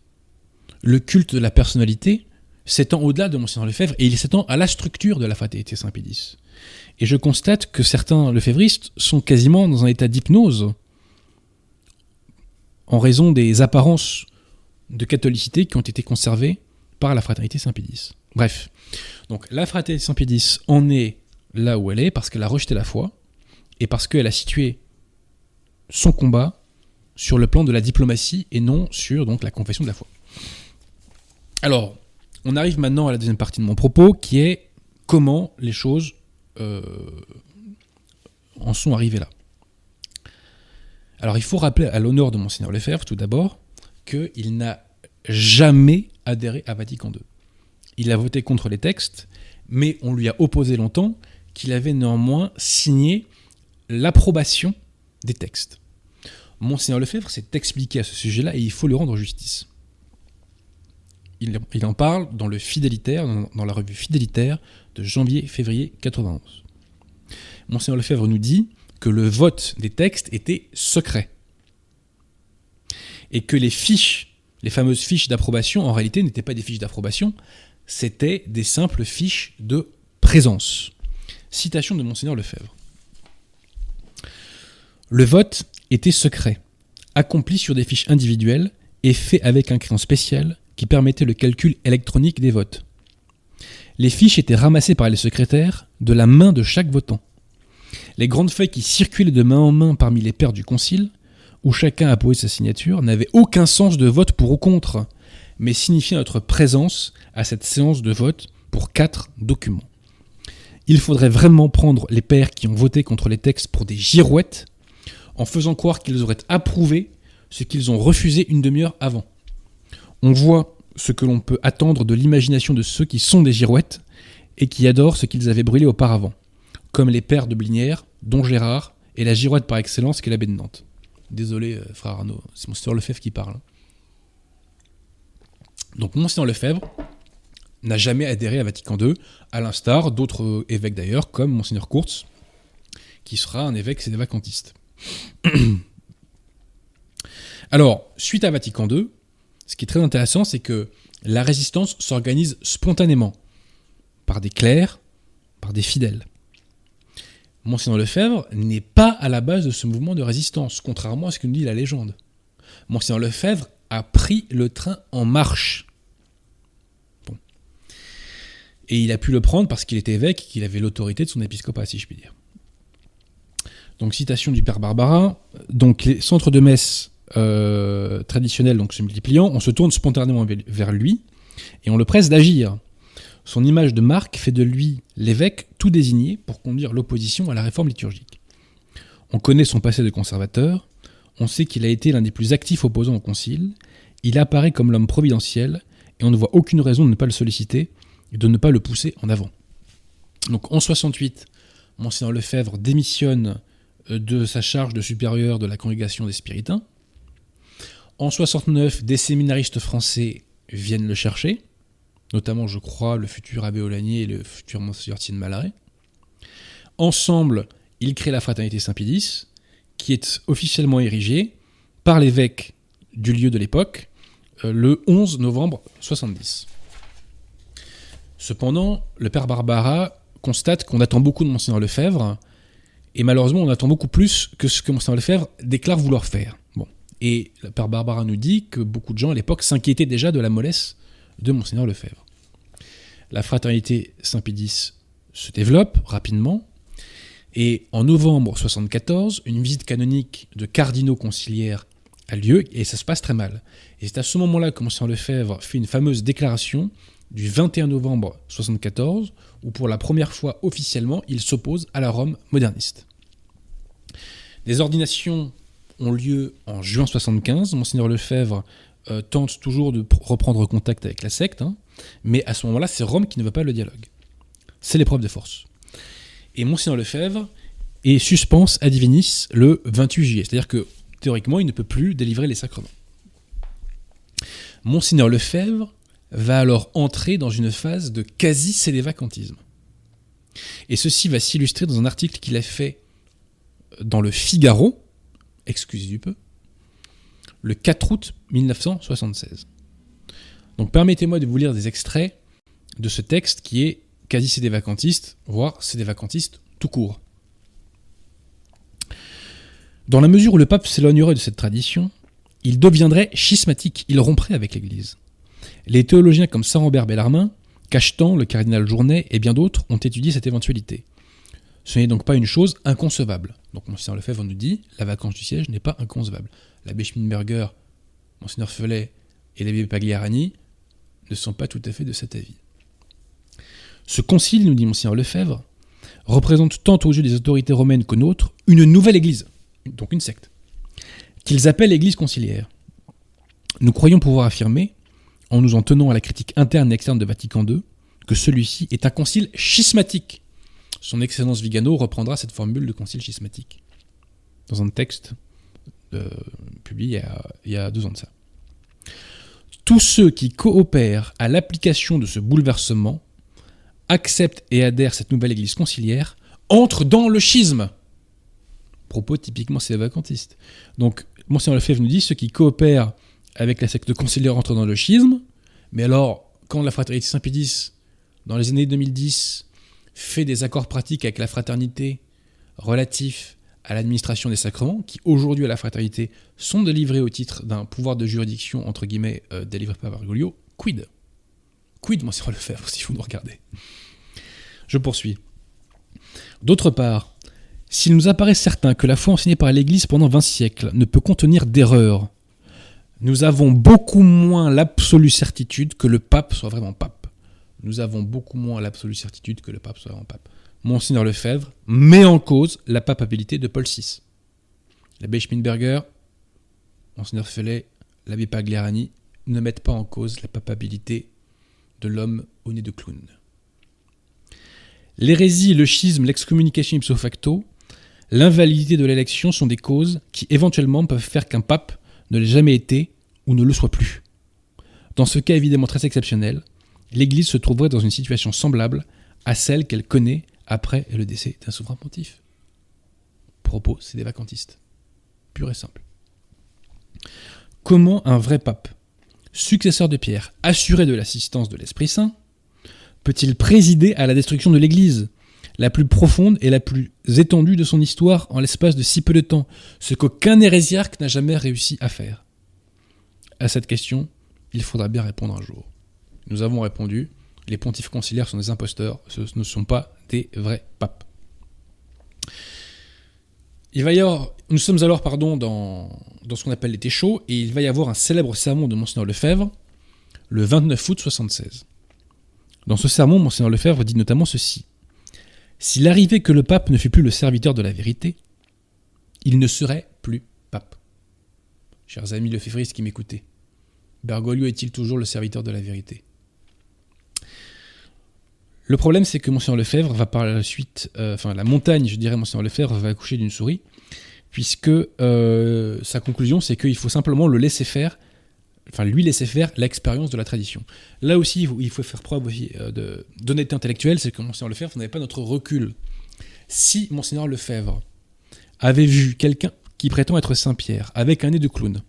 le culte de la personnalité s'étend au-delà de Monseigneur Lefebvre et il s'étend à la structure de la fraternité Saint-Pédis. Et je constate que certains lefévristes sont quasiment dans un état d'hypnose en raison des apparences de catholicité qui ont été conservées par la fraternité Saint-Pédis. Bref, donc la fraternité Saint-Pédis en est là où elle est parce qu'elle a rejeté la foi et parce qu'elle a situé son combat sur le plan de la diplomatie et non sur la confession de la foi. Alors, on arrive maintenant à la deuxième partie de mon propos qui est comment les choses euh, en sont arrivées là. Alors il faut rappeler à l'honneur de Monseigneur Lefebvre, tout d'abord, qu'il n'a jamais adhéré à Vatican II. Il a voté contre les textes, mais on lui a opposé longtemps qu'il avait néanmoins signé l'approbation des textes. Monseigneur Lefebvre s'est expliqué à ce sujet-là et il faut lui rendre justice. Il, en parle dans le Fidélitaire, dans, la revue Fidélitaire de janvier-février 91. Monseigneur Lefebvre nous dit que le vote des textes était secret et que les fiches, les fameuses fiches d'approbation, en réalité n'étaient pas des fiches d'approbation, c'était des simples fiches de présence. Citation de Monseigneur Lefebvre. Le vote était secret, accompli sur des fiches individuelles et fait avec un crayon spécial qui permettait le calcul électronique des votes. Les fiches étaient ramassées par les secrétaires de la main de chaque votant. Les grandes feuilles qui circulaient de main en main parmi les pairs du concile, où chacun a posé sa signature, n'avaient aucun sens de vote pour ou contre, mais signifiaient notre présence à cette séance de vote pour quatre documents. Il faudrait vraiment prendre les pairs qui ont voté contre les textes pour des girouettes en faisant croire qu'ils auraient approuvé ce qu'ils ont refusé une demi-heure avant. On voit ce que l'on peut attendre de l'imagination de ceux qui sont des girouettes et qui adorent ce qu'ils avaient brûlé auparavant, comme les pères de Blinière, dont Gérard, et la girouette par excellence qu'est l'abbé de Nantes. Désolé, euh, frère Arnaud, c'est Monseigneur Lefebvre qui parle. Donc Monseigneur Lefebvre n'a jamais adhéré à Vatican II, à l'instar d'autres euh, évêques d'ailleurs, comme Monseigneur Kurtz, qui sera un évêque sédévacantiste. (clears throat) Alors, suite à Vatican II, ce qui est très intéressant, c'est que la résistance s'organise spontanément, par des clercs, par des fidèles. Monseigneur Lefebvre n'est pas à la base de ce mouvement de résistance, contrairement à ce que nous dit la légende. Monseigneur Lefebvre a pris le train en marche. Et il a pu le prendre parce qu'il était évêque et qu'il avait l'autorité de son épiscopat, si je puis dire. Donc, citation du Père Barbara. Donc, les centres de messe euh, traditionnels donc, se multipliant, on se tourne spontanément vers lui et on le presse d'agir. Son image de marque fait de lui l'évêque tout désigné pour conduire l'opposition à la réforme liturgique. On connaît son passé de conservateur, on sait qu'il a été l'un des plus actifs opposants au Concile, il apparaît comme l'homme providentiel, et on ne voit aucune raison de ne pas le solliciter et de ne pas le pousser en avant. Donc en 68, Monseigneur Lefebvre démissionne euh, de sa charge de supérieur de la congrégation des Spiritains. En 69, des séminaristes français viennent le chercher, notamment, je crois, le futur abbé Olanier et le futur Monseigneur Tienne Malaret. Ensemble, ils créent la fraternité Saint-Pédis, qui est officiellement érigée par l'évêque du lieu de l'époque euh, le 11 novembre 70. Cependant, le père Barbara constate qu'on attend beaucoup de Monseigneur Lefebvre, et malheureusement, on attend beaucoup plus que ce que Monseigneur Lefebvre déclare vouloir faire. Bon. Et père Barbara nous dit que beaucoup de gens à l'époque s'inquiétaient déjà de la mollesse de Monseigneur Lefebvre. La fraternité Saint-Pédis se développe rapidement, et en novembre 74, une visite canonique de cardinaux conciliaires a lieu, et ça se passe très mal. Et c'est à ce moment-là que Monseigneur Lefebvre fait une fameuse déclaration du 21 novembre 74, où pour la première fois officiellement, il s'oppose à la Rome moderniste. Des ordinations ont lieu en juin 75. Monseigneur Lefebvre euh, tente toujours de reprendre contact avec la secte, hein, mais à ce moment-là, c'est Rome qui ne veut pas le dialogue. C'est l'épreuve de force. Et Monseigneur Lefebvre est suspense à divinis le 28 juillet, c'est-à-dire que théoriquement, il ne peut plus délivrer les sacrements. Monseigneur Lefebvre va alors entrer dans une phase de quasi-célévacantisme. Et ceci va s'illustrer dans un article qu'il a fait dans le Figaro, excusez du peu, le 4 août 1976. Donc permettez-moi de vous lire des extraits de ce texte qui est quasi cédévacantiste, voire cédévacantiste tout court. Dans la mesure où le pape s'éloignerait de cette tradition, il deviendrait schismatique, il romprait avec l'Église. Les théologiens comme Saint-Robert Bellarmin, Cachetan, le cardinal Journet et bien d'autres ont étudié cette éventualité. Ce n'est donc pas une chose inconcevable. Donc Monseigneur Lefebvre nous dit, la vacance du siège n'est pas inconcevable. L'abbé Schminnberger, Monseigneur Felet et l'abbé Pagliarani ne sont pas tout à fait de cet avis. Ce concile, nous dit Monseigneur Lefebvre, représente tant aux yeux des autorités romaines que nôtres une nouvelle église, donc une secte. qu'ils appellent l'Église conciliaire. Nous croyons pouvoir affirmer, en nous en tenant à la critique interne et externe de Vatican II, que celui-ci est un concile schismatique. Son Excellence Vigano reprendra cette formule de concile schismatique dans un texte euh, publié il y, a, deux ans de ça. Tous ceux qui coopèrent à l'application de ce bouleversement acceptent et adhèrent à cette nouvelle Église conciliaire entrent dans le schisme. Propos typiquement c'est vacantistes. Donc, Monseigneur Lefebvre nous dit ceux qui coopèrent avec la secte conciliaire entrent dans le schisme. Mais alors, quand la fraternité Saint-Pédis, dans les années 2010, fait des accords pratiques avec la fraternité relatifs à l'administration des sacrements, qui aujourd'hui à la fraternité sont délivrés au titre d'un pouvoir de juridiction, entre guillemets, euh, délivré par Bergoglio, quid? Quid, Monseigneur Lefebvre, si vous nous regardez Je poursuis. D'autre part, s'il nous apparaît certain que la foi enseignée par l'Église pendant 20 siècles ne peut contenir d'erreurs, nous avons beaucoup moins l'absolue certitude que le pape soit vraiment pape. Nous avons beaucoup moins l'absolue certitude que le pape soit vraiment pape. Monseigneur Lefebvre met en cause la papabilité de Paul VI. L'abbé Schminberger, Monseigneur Fellet, l'abbé Pagliarani ne mettent pas en cause la papabilité de l'homme au nez de clown. L'hérésie, le schisme, l'excommunication ipso facto, l'invalidité de l'élection sont des causes qui éventuellement peuvent faire qu'un pape ne l'ait jamais été ou ne le soit plus. Dans ce cas évidemment très exceptionnel, l'Église se trouverait dans une situation semblable à celle qu'elle connaît après le décès d'un souverain pontife. Propos, c'est des vacantistes. Pur et simple. Comment un vrai pape, successeur de Pierre, assuré de l'assistance de l'Esprit Saint, peut-il présider à la destruction de l'Église, la plus profonde et la plus étendue de son histoire en l'espace de si peu de temps, ce qu'aucun hérésiarque n'a jamais réussi à faire? À cette question, il faudra bien répondre un jour. Nous avons répondu, les pontifes conciliaires sont des imposteurs, ce ne sont pas des vrais papes. Il va y avoir, nous sommes alors pardon, dans, dans ce qu'on appelle l'été chaud, et il va y avoir un célèbre sermon de Monseigneur Lefebvre, le 29 août 76. Dans ce sermon, Monseigneur Lefebvre dit notamment ceci. S'il arrivait que le pape ne fût plus le serviteur de la vérité, il ne serait plus pape. Chers amis lefévristes qui m'écoutez, Bergoglio est-il toujours le serviteur de la vérité? Le problème, c'est que Monseigneur Lefebvre va par la suite, euh, enfin la montagne, je dirais, Monseigneur Lefebvre va accoucher d'une souris, puisque euh, sa conclusion, c'est qu'il faut simplement le laisser faire enfin lui laisser faire l'expérience de la tradition. Là aussi, il faut faire preuve euh, d'honnêteté intellectuelle, c'est que Monseigneur Lefebvre n'avait pas notre recul. Si Monseigneur Lefebvre avait vu quelqu'un qui prétend être Saint-Pierre, avec un nez de clown,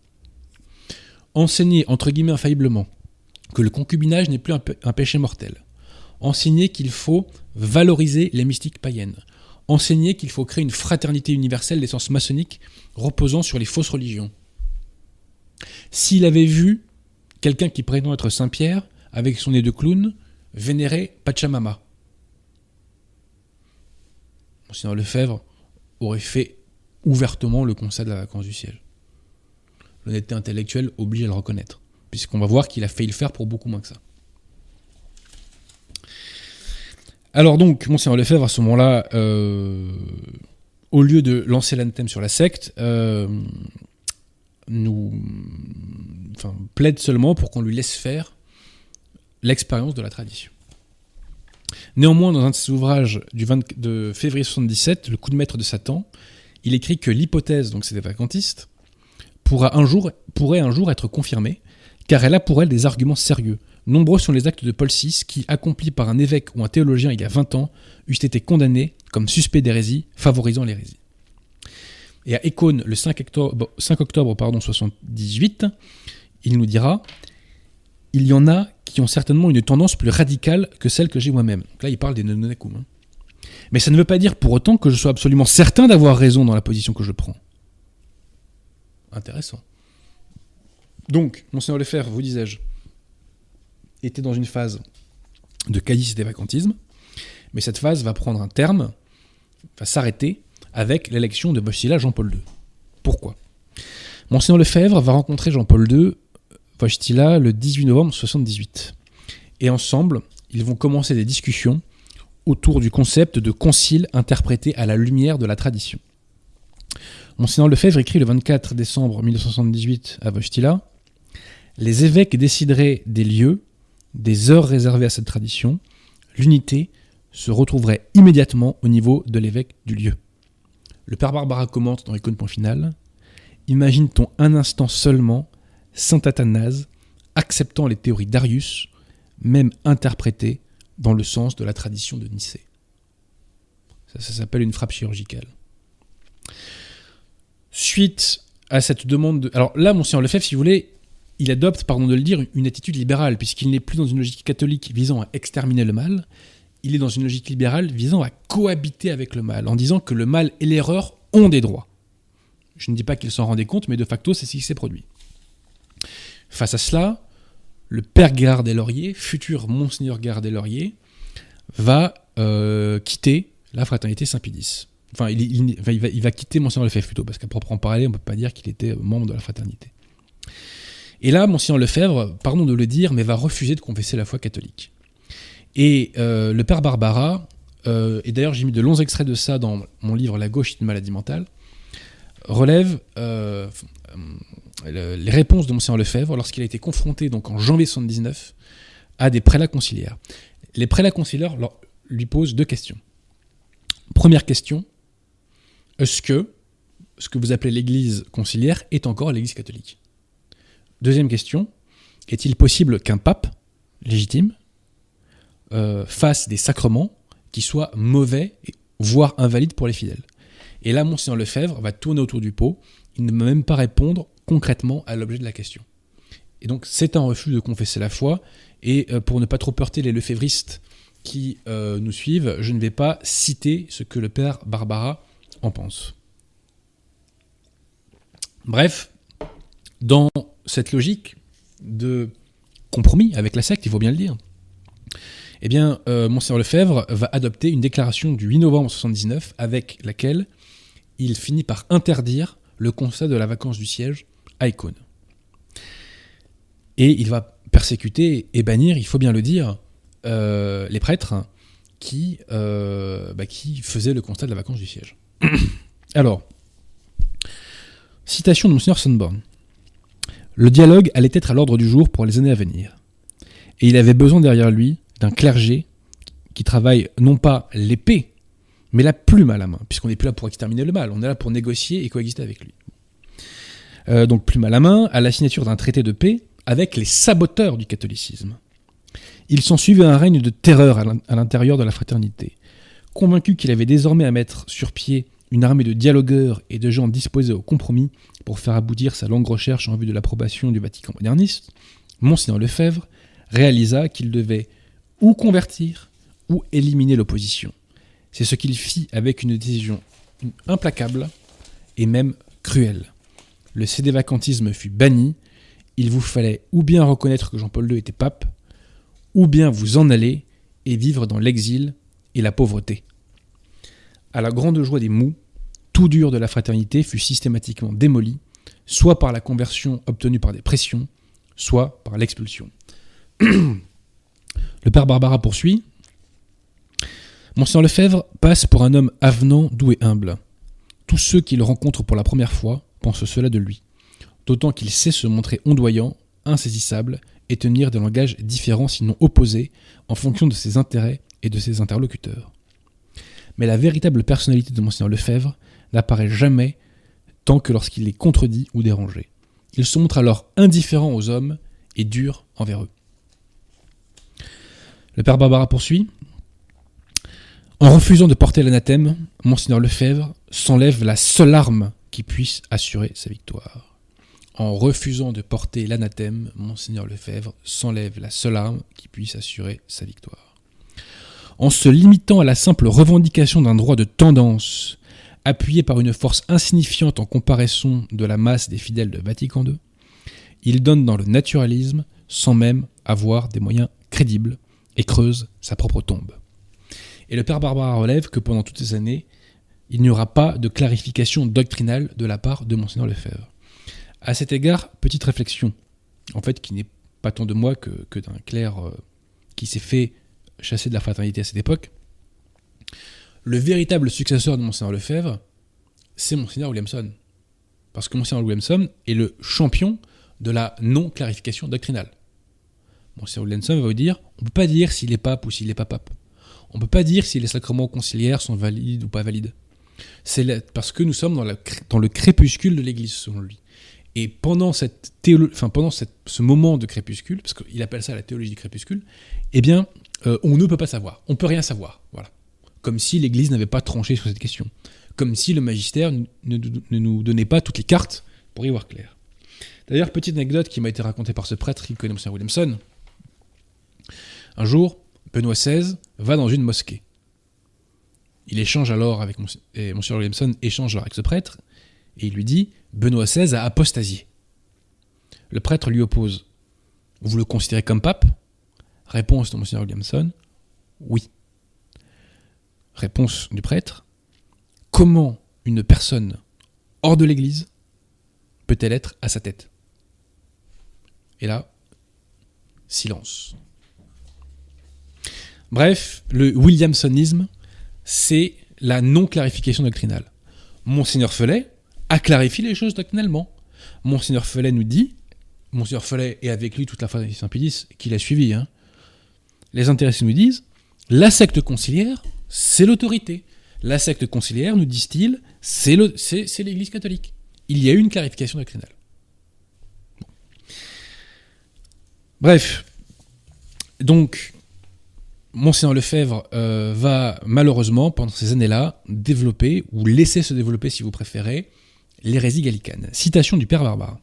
enseigner, entre guillemets infailliblement, que le concubinage n'est plus un, un péché mortel, enseigner qu'il faut valoriser les mystiques païennes, enseigner qu'il faut créer une fraternité universelle d'essence maçonnique reposant sur les fausses religions, s'il avait vu quelqu'un qui prétend être Saint-Pierre, avec son nez de clown, vénérer Pachamama, Monseigneur Lefebvre aurait fait ouvertement le conseil de la vacance du siège. L'honnêteté intellectuelle oblige à le reconnaître, puisqu'on va voir qu'il a failli le faire pour beaucoup moins que ça. Alors donc, Monseigneur Lefebvre, à ce moment-là, euh, au lieu de lancer l'anthème sur la secte, euh, nous plaide seulement pour qu'on lui laisse faire l'expérience de la tradition. Néanmoins, dans un de ses ouvrages du 20, de février 77, Le coup de maître de Satan, il écrit que l'hypothèse, donc c'est des vacantistes, pourra pourrait un jour être confirmée, car elle a pour elle des arguments sérieux. Nombreux sont les actes de Paul VI qui, accomplis par un évêque ou un théologien il y a 20 ans, eussent été condamnés comme suspects d'hérésie, favorisant l'hérésie. Et à Ecône, le 5 octobre, 5 octobre pardon, 78, il nous dira Il y en a qui ont certainement une tendance plus radicale que celle que j'ai moi-même. là, il parle des nonakum. Hein. Mais ça ne veut pas dire pour autant que je sois absolument certain d'avoir raison dans la position que je prends. Intéressant. Donc, Monseigneur Lefebvre, vous disais-je, était dans une phase de calicité vacantisme, mais cette phase va prendre un terme, va s'arrêter avec l'élection de Wojtyla Jean-Paul II. Pourquoi? Monseigneur Lefebvre va rencontrer Jean-Paul II, Wojtyla, le 18 novembre 1978. Et ensemble, ils vont commencer des discussions autour du concept de concile interprété à la lumière de la tradition. Monseigneur Lefebvre écrit le 24 décembre 1978 à Vostila Les évêques décideraient des lieux, des heures réservées à cette tradition. L'unité se retrouverait immédiatement au niveau de l'évêque du lieu. Le père Barbara commente dans Icône Point Final Imagine-t-on un instant seulement Saint Athanase acceptant les théories d'Arius, même interprétées dans le sens de la tradition de Nicée Ça, ça s'appelle une frappe chirurgicale. Suite à cette demande de... Alors là, Monseigneur Lefebvre, si vous voulez, il adopte, pardon de le dire, une attitude libérale, puisqu'il n'est plus dans une logique catholique visant à exterminer le mal, il est dans une logique libérale visant à cohabiter avec le mal, en disant que le mal et l'erreur ont des droits. Je ne dis pas qu'il s'en rendait compte, mais de facto, c'est ce qui s'est produit. Face à cela, le père Gérard Lauriers, futur monseigneur Gérard Lauriers, va euh, quitter la fraternité Saint-Pédis. Enfin, il, va, quitter Monseigneur Lefebvre plutôt, parce qu'à proprement parler, on ne peut pas dire qu'il était membre de la fraternité. Et là, Monseigneur Lefebvre, pardon de le dire, mais va refuser de confesser la foi catholique. Et euh, le père Barbara, euh, et d'ailleurs j'ai mis de longs extraits de ça dans mon livre La gauche est une maladie mentale, relève euh, les réponses de Monseigneur Lefebvre lorsqu'il a été confronté donc en janvier 79 à des prélats conciliaires. Les prélats conciliaires lui posent deux questions. Première question, est-ce que ce que vous appelez l'Église conciliaire est encore l'Église catholique? Deuxième question, est-il possible qu'un pape légitime euh, fasse des sacrements qui soient mauvais, voire invalides pour les fidèles? Et là, Monseigneur Lefebvre va tourner autour du pot, il ne va même pas répondre concrètement à l'objet de la question. Et donc c'est un refus de confesser la foi, et euh, pour ne pas trop heurter les lefévristes qui euh, nous suivent, je ne vais pas citer ce que le père Barbara en pense. Bref, dans cette logique de compromis avec la secte, il faut bien le dire, eh bien, euh, Monseigneur Lefebvre va adopter une déclaration du 8 novembre 1979 avec laquelle il finit par interdire le constat de la vacance du siège à Icône. Et il va persécuter et bannir, il faut bien le dire, euh, les prêtres qui, euh, bah, qui faisaient le constat de la vacance du siège. (coughs) Alors, citation de Monseigneur Sunborn. Le dialogue allait être à l'ordre du jour pour les années à venir. Et il avait besoin derrière lui d'un clergé qui travaille non pas l'épée, mais la plume à la main, puisqu'on n'est plus là pour exterminer le mal, on est là pour négocier et coexister avec lui. Euh, donc plume à la main, à la signature d'un traité de paix avec les saboteurs du catholicisme. Il s'en suivait un règne de terreur à l'intérieur de la fraternité. Convaincu qu'il avait désormais à mettre sur pied une armée de dialogueurs et de gens disposés au compromis pour faire aboutir sa longue recherche en vue de l'approbation du Vatican moderniste, Monseigneur Lefebvre réalisa qu'il devait ou convertir ou éliminer l'opposition. C'est ce qu'il fit avec une décision implacable et même cruelle. Le cédévacantisme fut banni, il vous fallait ou bien reconnaître que Jean-Paul II était pape, ou bien vous en aller et vivre dans l'exil et la pauvreté. À la grande joie des mous, tout dur de la fraternité fut systématiquement démoli, soit par la conversion obtenue par des pressions, soit par l'expulsion. (clears throat) Le père Barbara poursuit. Monseigneur Lefebvre passe pour un homme avenant, doux et humble. Tous ceux qui le rencontrent pour la première fois pensent cela de lui, d'autant qu'il sait se montrer ondoyant, insaisissable et tenir des langages différents sinon opposés en fonction de ses intérêts et de ses interlocuteurs. Mais la véritable personnalité de Monseigneur Lefebvre n'apparaît jamais tant que lorsqu'il est contredit ou dérangé. Il se montre alors indifférent aux hommes et dur envers eux. Le père Barbara poursuit. En refusant de porter l'anathème, Monseigneur Lefebvre s'enlève la seule arme qui puisse assurer sa victoire. En refusant de porter l'anathème, Monseigneur Lefebvre s'enlève la seule arme qui puisse assurer sa victoire. En se limitant à la simple revendication d'un droit de tendance, appuyé par une force insignifiante en comparaison de la masse des fidèles de Vatican II, il donne dans le naturalisme sans même avoir des moyens crédibles et creuse sa propre tombe. Et le père Barbara relève que pendant toutes ces années, il n'y aura pas de clarification doctrinale de la part de Monseigneur Lefebvre. À cet égard, petite réflexion, en fait, qui n'est pas tant de moi que, d'un clerc euh, qui s'est fait chasser de la fraternité à cette époque. Le véritable successeur de Monseigneur Lefebvre, c'est Monseigneur Williamson. Parce que Monseigneur Williamson est le champion de la non-clarification doctrinale. Monseigneur Williamson va vous dire on ne peut pas dire s'il est pape ou s'il n'est pas pape. On ne peut pas dire si les sacrements conciliaires sont valides ou pas valides. C'est parce que nous sommes dans, le crépuscule de l'Église, selon lui. Et pendant, cette pendant ce moment de crépuscule, parce qu'il appelle ça la théologie du crépuscule, eh bien, euh, on ne peut pas savoir. On peut rien savoir. Voilà. Comme si l'Église n'avait pas tranché sur cette question. Comme si le magistère ne, nous donnait pas toutes les cartes pour y voir clair. D'ailleurs, petite anecdote qui m'a été racontée par ce prêtre M. Williamson. Un jour, Benoît XVI va dans une mosquée. Il échange alors avec Monsieur Williamson échange alors avec ce prêtre et il lui dit Benoît XVI a apostasié. Le prêtre lui oppose Vous le considérez comme pape? Réponse de Monsieur Williamson Oui. Réponse du prêtre Comment une personne hors de l'Église peut-elle être à sa tête? Et là, silence. Bref, le Williamsonisme, c'est la non-clarification doctrinale. Monseigneur Felet a clarifié les choses doctrinalement. Monseigneur Felet nous dit, Monseigneur Felet et avec lui toute la fraternité Saint-Pédis, qui l'a suivi, hein, les intéressés nous disent, la secte conciliaire, c'est l'autorité. La secte conciliaire, nous disent-ils, c'est l'Église catholique. Il y a eu une clarification doctrinale. Bref, donc, Monseigneur Lefebvre euh, va malheureusement, pendant ces années-là, développer, ou laisser se développer si vous préférez, l'hérésie gallicane. Citation du Père Barbara.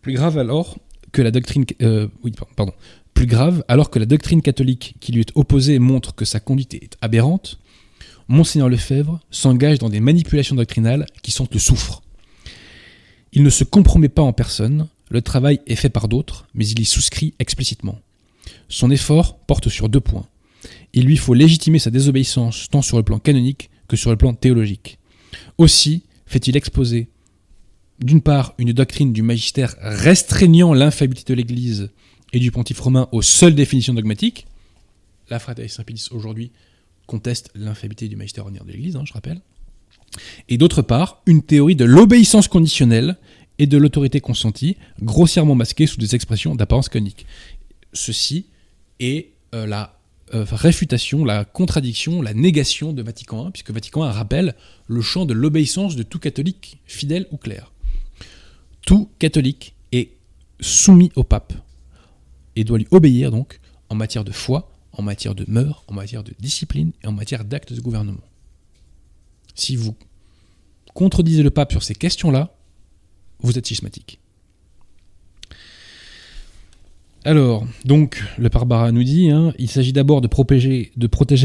Plus grave alors que la doctrine... Euh, oui, pardon. Plus grave, alors que la doctrine catholique qui lui est opposée montre que sa conduite est aberrante, Monseigneur Lefebvre s'engage dans des manipulations doctrinales qui sont le souffre. Il ne se compromet pas en personne, le travail est fait par d'autres, mais il y souscrit explicitement. Son effort porte sur deux points. Il lui faut légitimer sa désobéissance tant sur le plan canonique que sur le plan théologique. Aussi fait-il exposer, d'une part, une doctrine du magistère restreignant l'infaillibilité de l'Église et du pontife romain aux seules définitions dogmatiques. La fraternité Saint-Pédis aujourd'hui conteste l'infaillibilité du magistère ordinaire de l'Église, hein, je rappelle. Et d'autre part, une théorie de l'obéissance conditionnelle et de l'autorité consentie, grossièrement masquée sous des expressions d'apparence conique ceci est euh, la euh, réfutation, la contradiction, la négation de Vatican I, puisque Vatican I rappelle le champ de l'obéissance de tout catholique, fidèle ou clair. Tout catholique est soumis au pape et doit lui obéir donc en matière de foi, en matière de mœurs, en matière de discipline et en matière d'actes de gouvernement. Si vous contredisez le pape sur ces questions-là, vous êtes schismatique. Alors, donc, le Barbara nous dit, hein, il s'agit d'abord de protéger,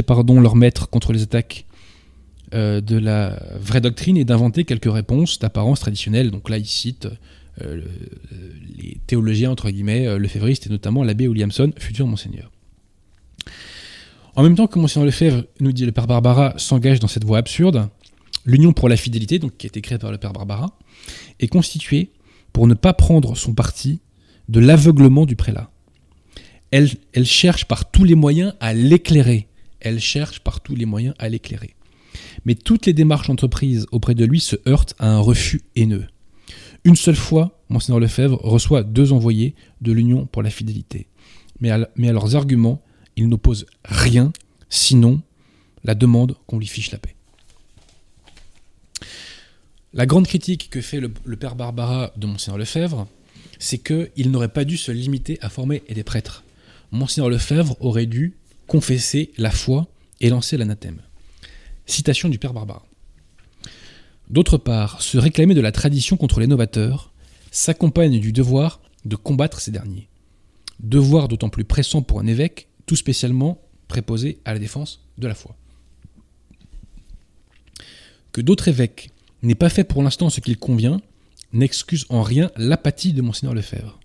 pardon, leur maître contre les attaques euh, de la vraie doctrine et d'inventer quelques réponses d'apparence traditionnelle. Donc là, il cite euh, les théologiens, entre guillemets, euh, lefévristes et notamment l'abbé Williamson, futur monseigneur. En même temps que Monseigneur Lefebvre, nous dit le Père Barbara, s'engage dans cette voie absurde, l'Union pour la fidélité, donc qui a été créée par le Père Barbara, est constituée pour ne pas prendre son parti de l'aveuglement du prélat. Elle cherche par tous les moyens à l'éclairer. Elle cherche par tous les moyens à l'éclairer. Mais toutes les démarches entreprises auprès de lui se heurtent à un refus haineux. Une seule fois, Monseigneur Lefebvre reçoit deux envoyés de l'Union pour la fidélité. Mais à, leurs arguments, il n'oppose rien, sinon la demande qu'on lui fiche la paix. La grande critique que fait le, père Barbara de Monseigneur Lefebvre, c'est qu'il n'aurait pas dû se limiter à former des prêtres. Monseigneur Lefebvre aurait dû confesser la foi et lancer l'anathème. Citation du Père Barbara. D'autre part, se réclamer de la tradition contre les novateurs s'accompagne du devoir de combattre ces derniers. Devoir d'autant plus pressant pour un évêque, tout spécialement préposé à la défense de la foi. Que d'autres évêques n'aient pas fait pour l'instant ce qu'il convient, n'excuse en rien l'apathie de Monseigneur Lefebvre.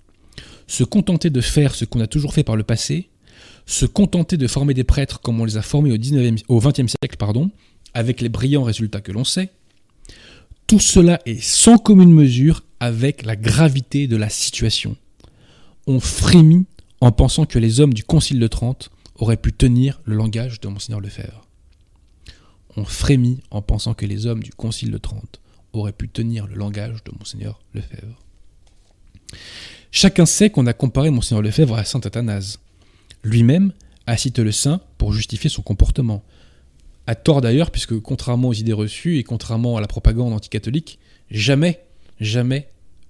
Se contenter de faire ce qu'on a toujours fait par le passé, se contenter de former des prêtres comme on les a formés au, 19 au XXe siècle, pardon, avec les brillants résultats que l'on sait, tout cela est sans commune mesure avec la gravité de la situation. On frémit en pensant que les hommes du Concile de Trente auraient pu tenir le langage de Monseigneur Lefebvre. On frémit en pensant que les hommes du Concile de Trente aurait pu tenir le langage de Monseigneur Lefebvre. Chacun sait qu'on a comparé Monseigneur Lefebvre à Saint Athanase. Lui-même a cité le saint pour justifier son comportement. À tort d'ailleurs, puisque contrairement aux idées reçues et contrairement à la propagande anticatholique, jamais, jamais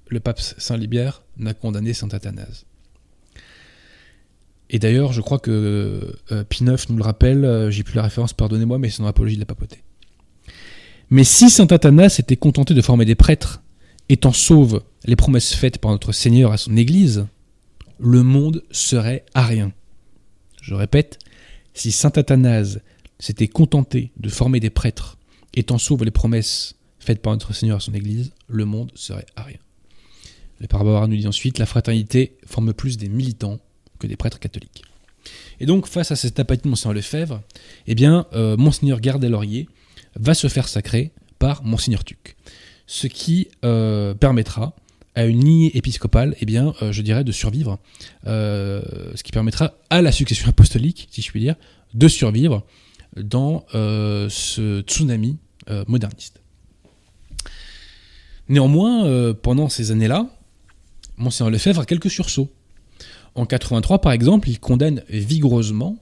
le pape Saint Libère n'a condamné Saint Athanase. Et d'ailleurs, je crois que euh, Pineuf nous le rappelle, euh, j'ai plus la référence, pardonnez-moi, mais c'est dans l'apologie de la papauté. Mais si saint Athanas était contenté de former des prêtres, étant sauve les promesses faites par notre Seigneur à son Église, le monde serait à rien. Je répète, si saint Athanase s'était contenté de former des prêtres, étant sauve les promesses faites par notre Seigneur à son Église, le monde serait à rien. Le Père nous dit ensuite, la fraternité forme plus des militants que des prêtres catholiques. Et donc, face à cette apathie de Monseigneur Lefebvre, eh bien, euh, Monseigneur Gardel-Laurier va se faire sacrer par Monseigneur Tuc. Ce qui euh, permettra à une lignée épiscopale, eh bien, euh, je dirais, de survivre. ce qui permettra à la succession apostolique, si je puis dire, de survivre dans ce tsunami moderniste. Néanmoins, pendant ces années-là, Monseigneur Lefebvre a quelques sursauts. En 83, par exemple, il condamne vigoureusement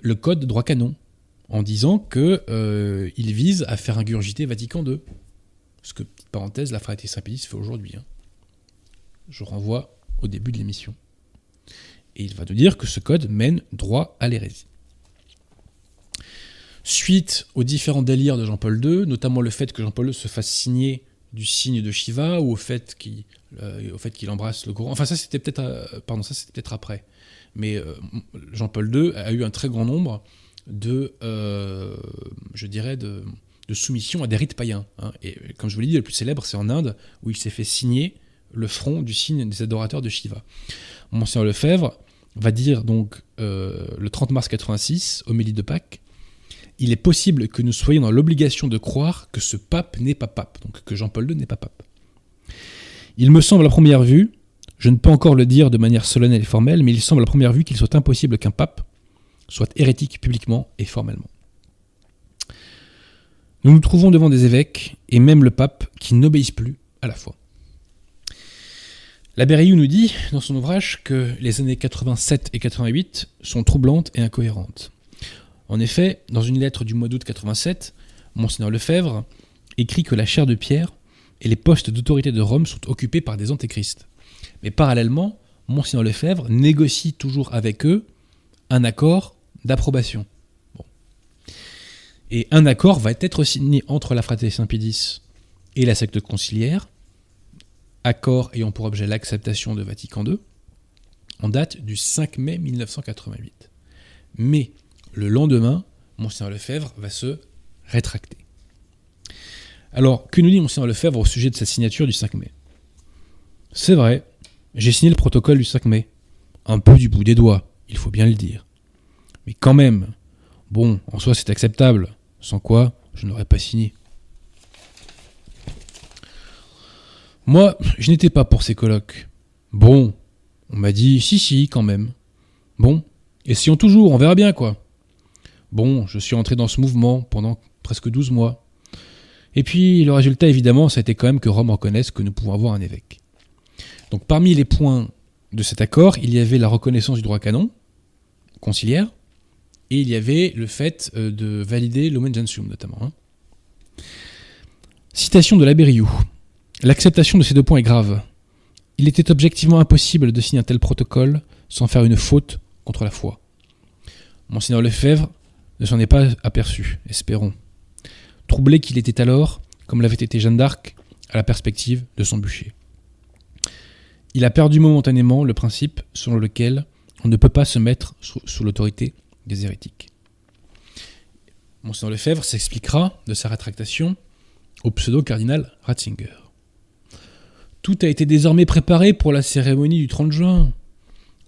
le code de droit canon en disant qu'il euh, vise à faire ingurgiter Vatican II. Ce que, petite parenthèse, la fraternité Saint-Pédis fait aujourd'hui. Hein. Je renvoie au début de l'émission. Et il va nous dire que ce code mène droit à l'hérésie. Suite aux différents délires de Jean-Paul II, notamment le fait que Jean-Paul II se fasse signer du signe de Shiva ou au fait qu'il euh, embrasse le Coran. Enfin ça c'était peut-être euh, pardon ça c'était peut-être après. Mais euh, Jean-Paul II a eu un très grand nombre de je soumission à des rites païens. Hein. Et comme je vous l'ai dit, le plus célèbre c'est en Inde où il s'est fait signer le front du signe des adorateurs de Shiva. Monseigneur Lefebvre va dire donc le 30 mars 86, homélie de Pâques, il est possible que nous soyons dans l'obligation de croire que ce pape n'est pas pape, donc que Jean-Paul II n'est pas pape. Il me semble à première vue, je ne peux encore le dire de manière solennelle et formelle, mais il semble à première vue qu'il soit impossible qu'un pape soit hérétique publiquement et formellement. Nous nous trouvons devant des évêques, et même le pape, qui n'obéissent plus à la foi. Rioux nous dit, dans son ouvrage, que les années 87 et 88 sont troublantes et incohérentes. En effet, dans une lettre du mois d'août 87, Monseigneur Lefebvre écrit que la chair de pierre et les postes d'autorité de Rome sont occupés par des antéchrists. Mais parallèlement, Monseigneur Lefebvre négocie toujours avec eux un accord d'approbation. Et un accord va être signé entre la fraternité Saint-Pédis et la secte conciliaire, accord ayant pour objet l'acceptation de Vatican II, en date du 5 mai 1988. Mais le lendemain, Monseigneur Lefebvre va se rétracter. Alors, que nous dit Monseigneur Lefebvre au sujet de sa signature du 5 mai? C'est vrai, j'ai signé le protocole du 5 mai. Un peu du bout des doigts, il faut bien le dire. Mais quand même, bon, en soi c'est acceptable, sans quoi je n'aurais pas signé. Moi, je n'étais pas pour ces colloques. Bon, on m'a dit si si quand même. Bon, essayons toujours, on verra bien quoi. Bon, je suis entré dans ce mouvement pendant presque 12 mois. Et puis le résultat, évidemment, ça a été quand même que Rome reconnaisse que nous pouvons avoir un évêque. Donc parmi les points de cet accord, il y avait la reconnaissance du droit canon, conciliaire, et il y avait le fait euh, de valider l'Omen Gentium notamment. Hein. Citation de l'abbé Rioux. L'acceptation de ces deux points est grave. Il était objectivement impossible de signer un tel protocole sans faire une faute contre la foi. Monseigneur Lefebvre ne s'en est pas aperçu, espérons. Troublé qu'il était alors, comme l'avait été Jeanne d'Arc, à la perspective de son bûcher. Il a perdu momentanément le principe selon lequel on ne peut pas se mettre sous, l'autorité des hérétiques. Monseigneur Lefebvre s'expliquera de sa rétractation au pseudo-cardinal Ratzinger. Tout a été désormais préparé pour la cérémonie du 30 juin.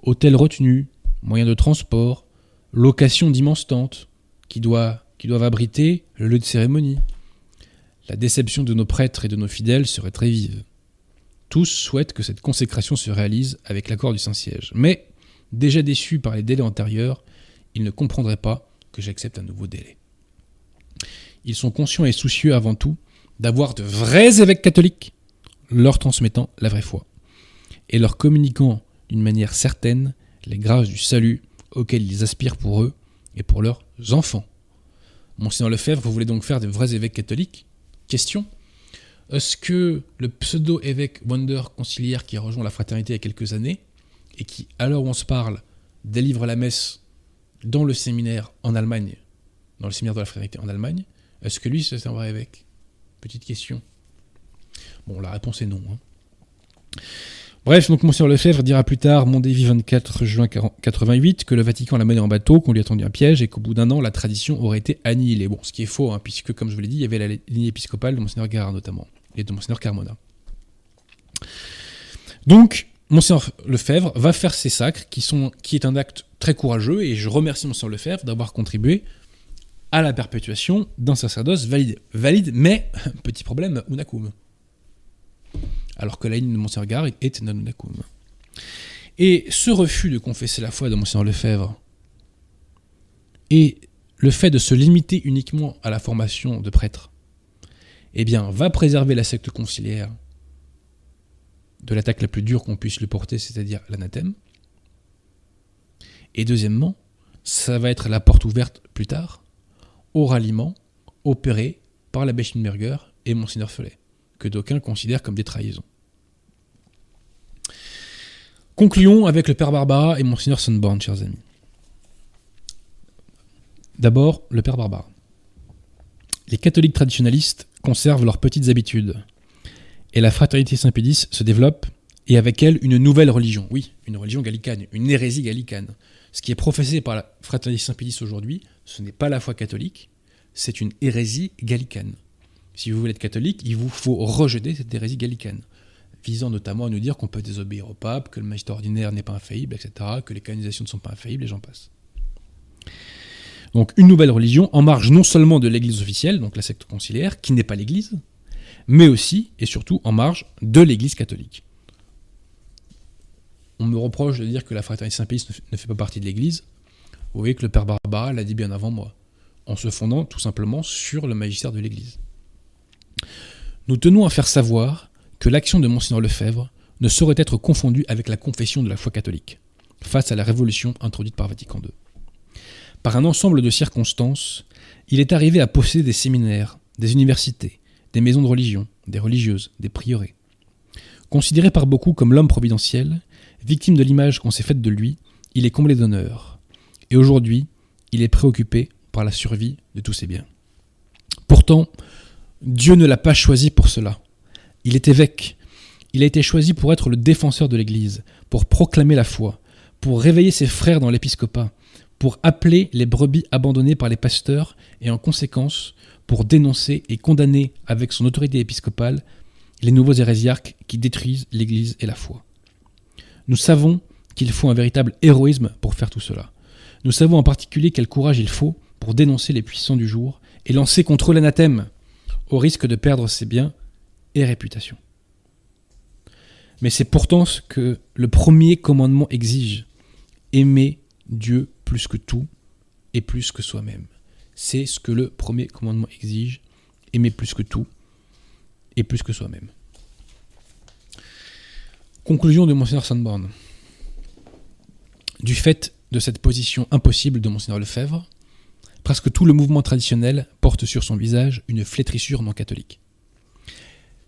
Hôtel retenu, moyens de transport, location d'immenses tentes, qui, doivent abriter le lieu de cérémonie. La déception de nos prêtres et de nos fidèles serait très vive. Tous souhaitent que cette consécration se réalise avec l'accord du Saint-Siège. Mais, déjà déçus par les délais antérieurs, ils ne comprendraient pas que j'accepte un nouveau délai. Ils sont conscients et soucieux avant tout d'avoir de vrais évêques catholiques leur transmettant la vraie foi et leur communiquant d'une manière certaine les grâces du salut auxquelles ils aspirent pour eux et pour leurs enfants. Monseigneur Lefebvre, vous voulez donc faire de vrais évêques catholiques? Question. Est-ce que le pseudo-évêque Wonder conciliaire qui a rejoint la fraternité il y a quelques années, et qui, à l'heure où on se parle, délivre la messe dans le séminaire en Allemagne, dans le séminaire de la fraternité en Allemagne, est-ce que lui, c'est un vrai évêque? Petite question. Bon, la réponse est non. Hein. Bref, donc Monsieur Lefebvre dira plus tard, Mondévi 24 juin 88, que le Vatican l'a mené en bateau, qu'on lui a tendu un piège et qu'au bout d'un an, la tradition aurait été annihilée. Bon, ce qui est faux, hein, puisque, comme je vous l'ai dit, il y avait la ligne épiscopale de Monseigneur Garard notamment, et de Monseigneur Carmona. Donc, Monseigneur Lefebvre va faire ces sacres, qui, sont, qui est un acte très courageux, et je remercie Monseigneur Lefebvre d'avoir contribué à la perpétuation d'un sacerdoce valide. Valide, mais, (laughs) petit problème, unacum alors que la ligne de Gare est Nanunakum. Et ce refus de confesser la foi de Monseigneur Lefebvre et le fait de se limiter uniquement à la formation de prêtres, eh bien, va préserver la secte conciliaire de l'attaque la plus dure qu'on puisse lui porter, c'est-à-dire l'anathème. Et deuxièmement, ça va être la porte ouverte plus tard au ralliement opéré par l'abbé Schimberger et Monseigneur Follet que d'aucuns considèrent comme des trahisons. Concluons avec le Père Barbara et Monseigneur Sunborn, chers amis. D'abord, le Père Barbara. Les catholiques traditionnalistes conservent leurs petites habitudes, et la fraternité Saint-Pédis se développe, et avec elle une nouvelle religion, oui, une religion gallicane, une hérésie gallicane. Ce qui est professé par la fraternité Saint-Pédis aujourd'hui, ce n'est pas la foi catholique, c'est une hérésie gallicane. Si vous voulez être catholique, il vous faut rejeter cette hérésie gallicane, visant notamment à nous dire qu'on peut désobéir au pape, que le magistère ordinaire n'est pas infaillible, etc., que les canonisations ne sont pas infaillibles, et j'en passe. Donc une nouvelle religion en marge non seulement de l'Église officielle, donc la secte conciliaire, qui n'est pas l'Église, mais aussi et surtout en marge de l'Église catholique. On me reproche de dire que la fraternité Saint-Pédis ne fait pas partie de l'Église. Vous voyez que le Père Barbara l'a dit bien avant moi, en se fondant tout simplement sur le magistère de l'Église. Nous tenons à faire savoir que l'action de Monseigneur Lefebvre ne saurait être confondue avec la confession de la foi catholique, face à la révolution introduite par Vatican II. Par un ensemble de circonstances, il est arrivé à posséder des séminaires, des universités, des maisons de religion, des religieuses, des prieurés. Considéré par beaucoup comme l'homme providentiel, victime de l'image qu'on s'est faite de lui, il est comblé d'honneur. Et aujourd'hui, il est préoccupé par la survie de tous ses biens. Pourtant, Dieu ne l'a pas choisi pour cela. Il est évêque. Il a été choisi pour être le défenseur de l'Église, pour proclamer la foi, pour réveiller ses frères dans l'épiscopat, pour appeler les brebis abandonnées par les pasteurs et en conséquence pour dénoncer et condamner avec son autorité épiscopale les nouveaux hérésiarques qui détruisent l'Église et la foi. Nous savons qu'il faut un véritable héroïsme pour faire tout cela. Nous savons en particulier quel courage il faut pour dénoncer les puissants du jour et lancer contre l'anathème, au risque de perdre ses biens et réputation. Mais c'est pourtant ce que le premier commandement exige. Aimer Dieu plus que tout et plus que soi-même. C'est ce que le premier commandement exige. Aimer plus que tout et plus que soi-même. Conclusion de Monseigneur Sandborn. Du fait de cette position impossible de Monseigneur Lefebvre, Presque tout le mouvement traditionnel porte sur son visage une flétrissure non catholique.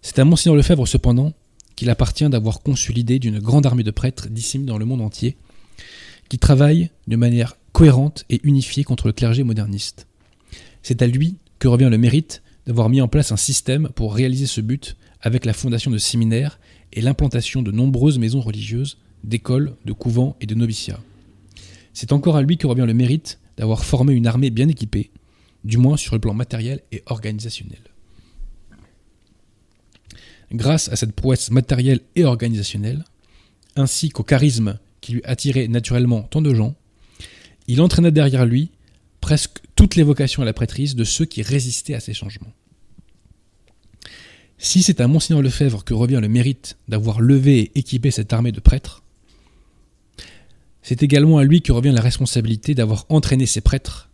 C'est à Monseigneur Lefebvre cependant qu'il appartient d'avoir conçu l'idée d'une grande armée de prêtres disséminés dans le monde entier, qui travaillent de manière cohérente et unifiée contre le clergé moderniste. C'est à lui que revient le mérite d'avoir mis en place un système pour réaliser ce but avec la fondation de séminaires et l'implantation de nombreuses maisons religieuses, d'écoles, de couvents et de noviciats. C'est encore à lui que revient le mérite d'avoir formé une armée bien équipée, du moins sur le plan matériel et organisationnel. Grâce à cette prouesse matérielle et organisationnelle, ainsi qu'au charisme qui lui attirait naturellement tant de gens, il entraîna derrière lui presque toutes les vocations à la prêtrise de ceux qui résistaient à ces changements. Si c'est à Monseigneur Lefebvre que revient le mérite d'avoir levé et équipé cette armée de prêtres, c'est également à lui que revient la responsabilité d'avoir entraîné ses prêtres,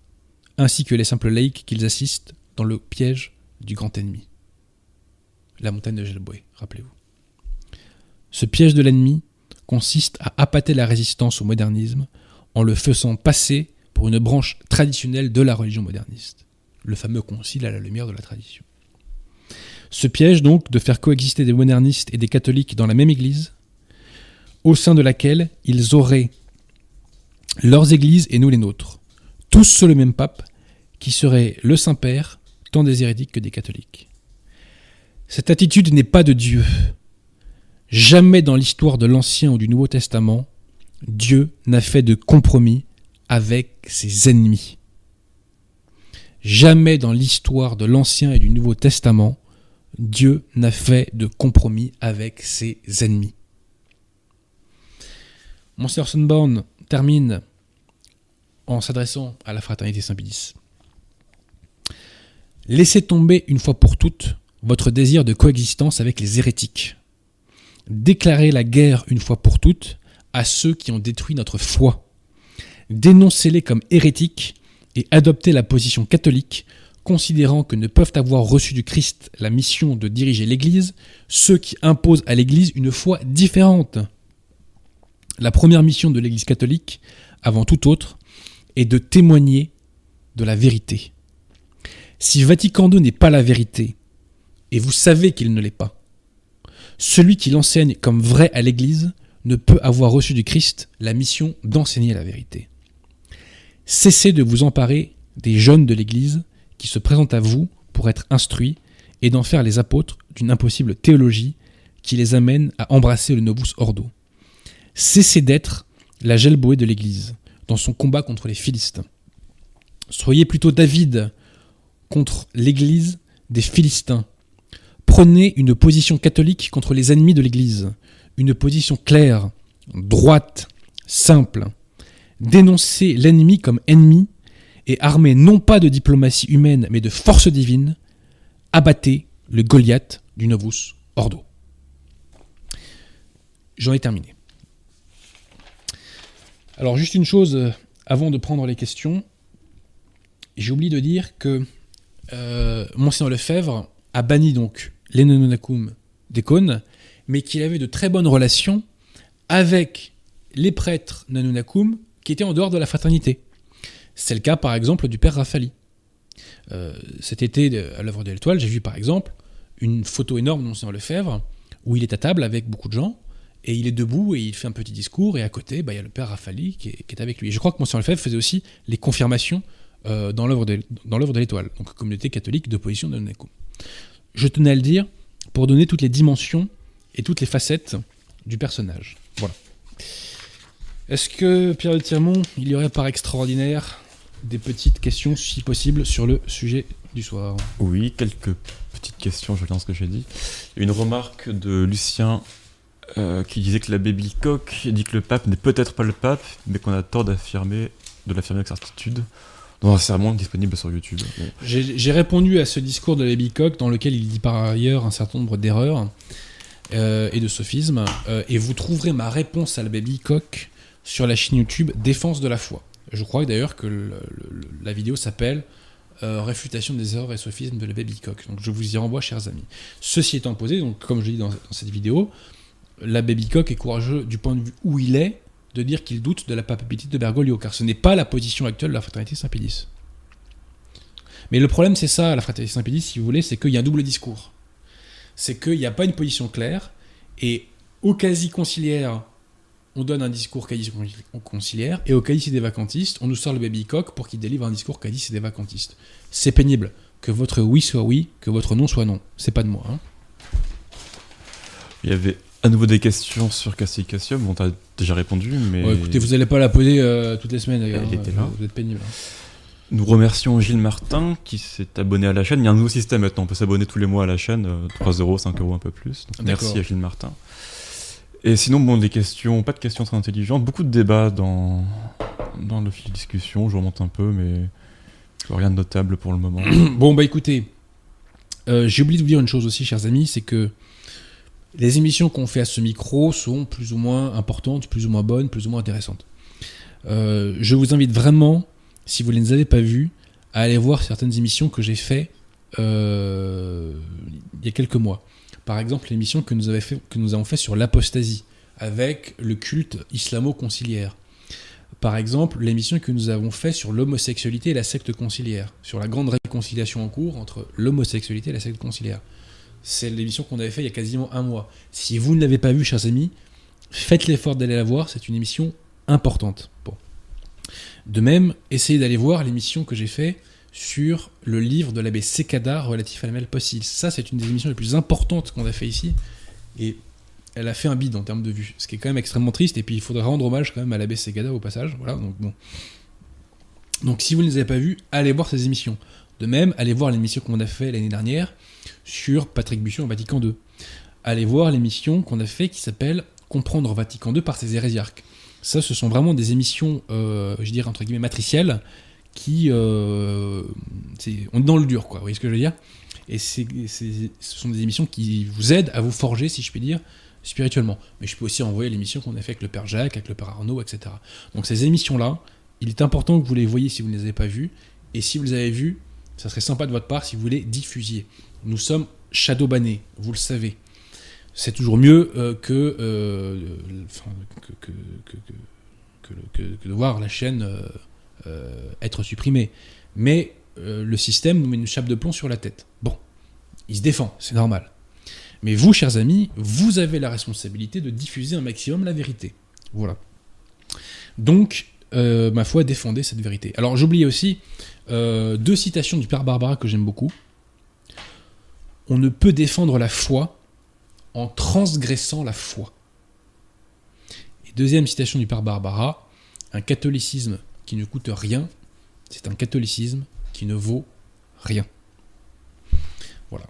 ainsi que les simples laïcs qu'ils assistent, dans le piège du grand ennemi. la montagne de Gelboé, rappelez-vous. Ce piège de l'ennemi consiste à appâter la résistance au modernisme en le faisant passer pour une branche traditionnelle de la religion moderniste, le fameux concile à la lumière de la tradition. Ce piège donc de faire coexister des modernistes et des catholiques dans la même église, au sein de laquelle ils auraient leurs églises et nous les nôtres, tous sous le même pape, qui serait le Saint-Père, tant des hérétiques que des catholiques. Cette attitude n'est pas de Dieu. Jamais dans l'histoire de l'Ancien ou du Nouveau Testament, Dieu n'a fait de compromis avec ses ennemis. Jamais dans l'histoire de l'Ancien et du Nouveau Testament, Dieu n'a fait de compromis avec ses ennemis. Monsieur Sonborn termine en s'adressant à la fraternité Saint-Pédis. Laissez tomber une fois pour toutes votre désir de coexistence avec les hérétiques. Déclarez la guerre une fois pour toutes à ceux qui ont détruit notre foi. Dénoncez-les comme hérétiques et adoptez la position catholique, considérant que ne peuvent avoir reçu du Christ la mission de diriger l'Église ceux qui imposent à l'Église une foi différente. La première mission de l'Église catholique, avant tout autre, est de témoigner de la vérité. Si Vatican II n'est pas la vérité, et vous savez qu'il ne l'est pas, celui qui l'enseigne comme vrai à l'Église ne peut avoir reçu du Christ la mission d'enseigner la vérité. Cessez de vous emparer des jeunes de l'Église qui se présentent à vous pour être instruits et d'en faire les apôtres d'une impossible théologie qui les amène à embrasser le Novus Ordo. Cessez d'être la gelboé de l'Église dans son combat contre les Philistins. Soyez plutôt David contre l'Église des Philistins. Prenez une position catholique contre les ennemis de l'Église, une position claire, droite, simple. Dénoncez l'ennemi comme ennemi et armé non pas de diplomatie humaine mais de force divine, abattez le Goliath du Novus Ordo. J'en ai terminé. Alors juste une chose euh, avant de prendre les questions, j'ai oublié de dire que euh, Monseigneur Lefebvre a banni donc les des cônes, mais qu'il avait de très bonnes relations avec les prêtres Nanunakum qui étaient en dehors de la fraternité. C'est le cas par exemple du père Rafali. Euh, cet été à l'œuvre de l'étoile, j'ai vu par exemple une photo énorme de Monseigneur Lefebvre où il est à table avec beaucoup de gens et il est debout et il fait un petit discours et à côté bah, il y a le père Rafali qui est, avec lui. je crois que Monseigneur Lefebvre faisait aussi les confirmations euh, dans l'œuvre de, l'étoile, donc communauté catholique d'opposition de Nanunakum. Je tenais à le dire pour donner toutes les dimensions et toutes les facettes du personnage. Voilà. Est-ce que Pierre de Tirmont, il y aurait par extraordinaire des petites questions, si possible, sur le sujet du soir? Oui, quelques petites questions, je pense ce que j'ai dit. Une remarque de Lucien euh, qui disait que la baby coq dit que le pape n'est peut-être pas le pape, mais qu'on a tort d'affirmer, de l'affirmer avec certitude dans un sermon disponible sur YouTube. J'ai répondu à ce discours de la Coq dans lequel il dit par ailleurs un certain nombre d'erreurs euh, et de sophismes, euh, et vous trouverez ma réponse à la Coq sur la chaîne YouTube Défense de la foi. Je crois d'ailleurs que la vidéo s'appelle Réfutation des erreurs et sophismes de la Coq. Donc je vous y renvoie, chers amis. Ceci étant posé, donc comme je dis dans, dans cette vidéo, la Coq est courageux du point de vue où il est, de dire qu'il doute de la papabilité de Bergoglio, car ce n'est pas la position actuelle de la fraternité Saint-Pédis. Mais le problème, c'est ça, la fraternité Saint-Pédis, si vous voulez, c'est qu'il y a un double discours. C'est qu'il n'y a pas une position claire, et au quasi-conciliaire, on donne un discours quasi-conciliaire, et au quasi des vacantistes, on nous sort le baby coq pour qu'il délivre un discours quasi des vacantistes. C'est pénible. Que votre oui soit oui, que votre non soit non. C'est pas de moi. Hein. Il y avait à nouveau des questions sur Cassie Cassium, bon, t'as déjà répondu, mais. écoutez, vous n'allez pas la poser euh, toutes les semaines, d'ailleurs. Elle était là. Vous êtes pénible. Hein. Nous remercions Gilles Martin qui s'est abonné à la chaîne. Il y a un nouveau système maintenant, on peut s'abonner tous les mois à la chaîne, 3 euh, euros, 5 euros, un peu plus. merci à Gilles Martin. Et sinon, bon, des questions, pas de questions très intelligentes, beaucoup de débats dans, dans le fil de discussion. Je remonte un peu, mais rien de notable pour le moment. (coughs) bon, bah écoutez, euh, j'ai oublié de vous dire une chose aussi, chers amis, c'est que les émissions qu'on fait à ce micro sont plus ou moins importantes, plus ou moins bonnes, plus ou moins intéressantes. Euh, je vous invite vraiment, si vous ne les avez pas vues, à aller voir certaines émissions que j'ai faites euh, il y a quelques mois. Par exemple, l'émission que, nous que nous avons fait sur l'apostasie, avec le culte islamo-conciliaire. Par exemple, l'émission que nous avons fait sur l'homosexualité et la secte conciliaire, sur la grande réconciliation en cours entre l'homosexualité et la secte conciliaire. C'est l'émission qu'on avait fait il y a quasiment un mois. Si vous ne l'avez pas vue, chers amis, faites l'effort d'aller la voir, c'est une émission importante. De même, essayez d'aller voir l'émission que j'ai fait sur le livre de l'abbé Sekada relatif à la mêle possible. Ça, c'est une des émissions les plus importantes qu'on a fait ici. Et elle a fait un bide en termes de vues, ce qui est quand même extrêmement triste. Et puis, il faudrait rendre hommage quand même à l'abbé Sekada au passage. Voilà, donc bon. Donc, si vous ne les avez pas vues, allez voir ces émissions. De même, allez voir l'émission qu'on a fait l'année dernière sur Patrick Bussian au Vatican II. Allez voir l'émission qu'on a fait qui s'appelle Comprendre Vatican II par ses hérésiarques. Ça, ce sont vraiment des émissions, euh, je dirais entre guillemets, matricielles, qui. Euh, on est dans le dur, quoi. Vous voyez ce que je veux dire? Et ce sont des émissions qui vous aident à vous forger, si je puis dire, spirituellement. Mais je peux aussi envoyer l'émission qu'on a fait avec le Père Jacques, avec le Père Arnaud, etc. Donc ces émissions-là, il est important que vous les voyez si vous ne les avez pas vues. Et si vous les avez vues, ça serait sympa de votre part si vous les diffusiez. Nous sommes shadowbannés, vous le savez. C'est toujours mieux euh, que, euh, que, de voir la chaîne euh, être supprimé. Mais euh, le système nous met une chape de plomb sur la tête. Bon, il se défend, c'est normal. Mais vous, chers amis, vous avez la responsabilité de diffuser un maximum la vérité. Voilà. Donc, euh, ma foi, défendez cette vérité. Alors, j'oubliais aussi deux citations du Père Barbara que j'aime beaucoup. On ne peut défendre la foi en transgressant la foi. Et deuxième citation du Père Barbara, un catholicisme qui ne coûte rien, c'est un catholicisme qui ne vaut rien. Voilà.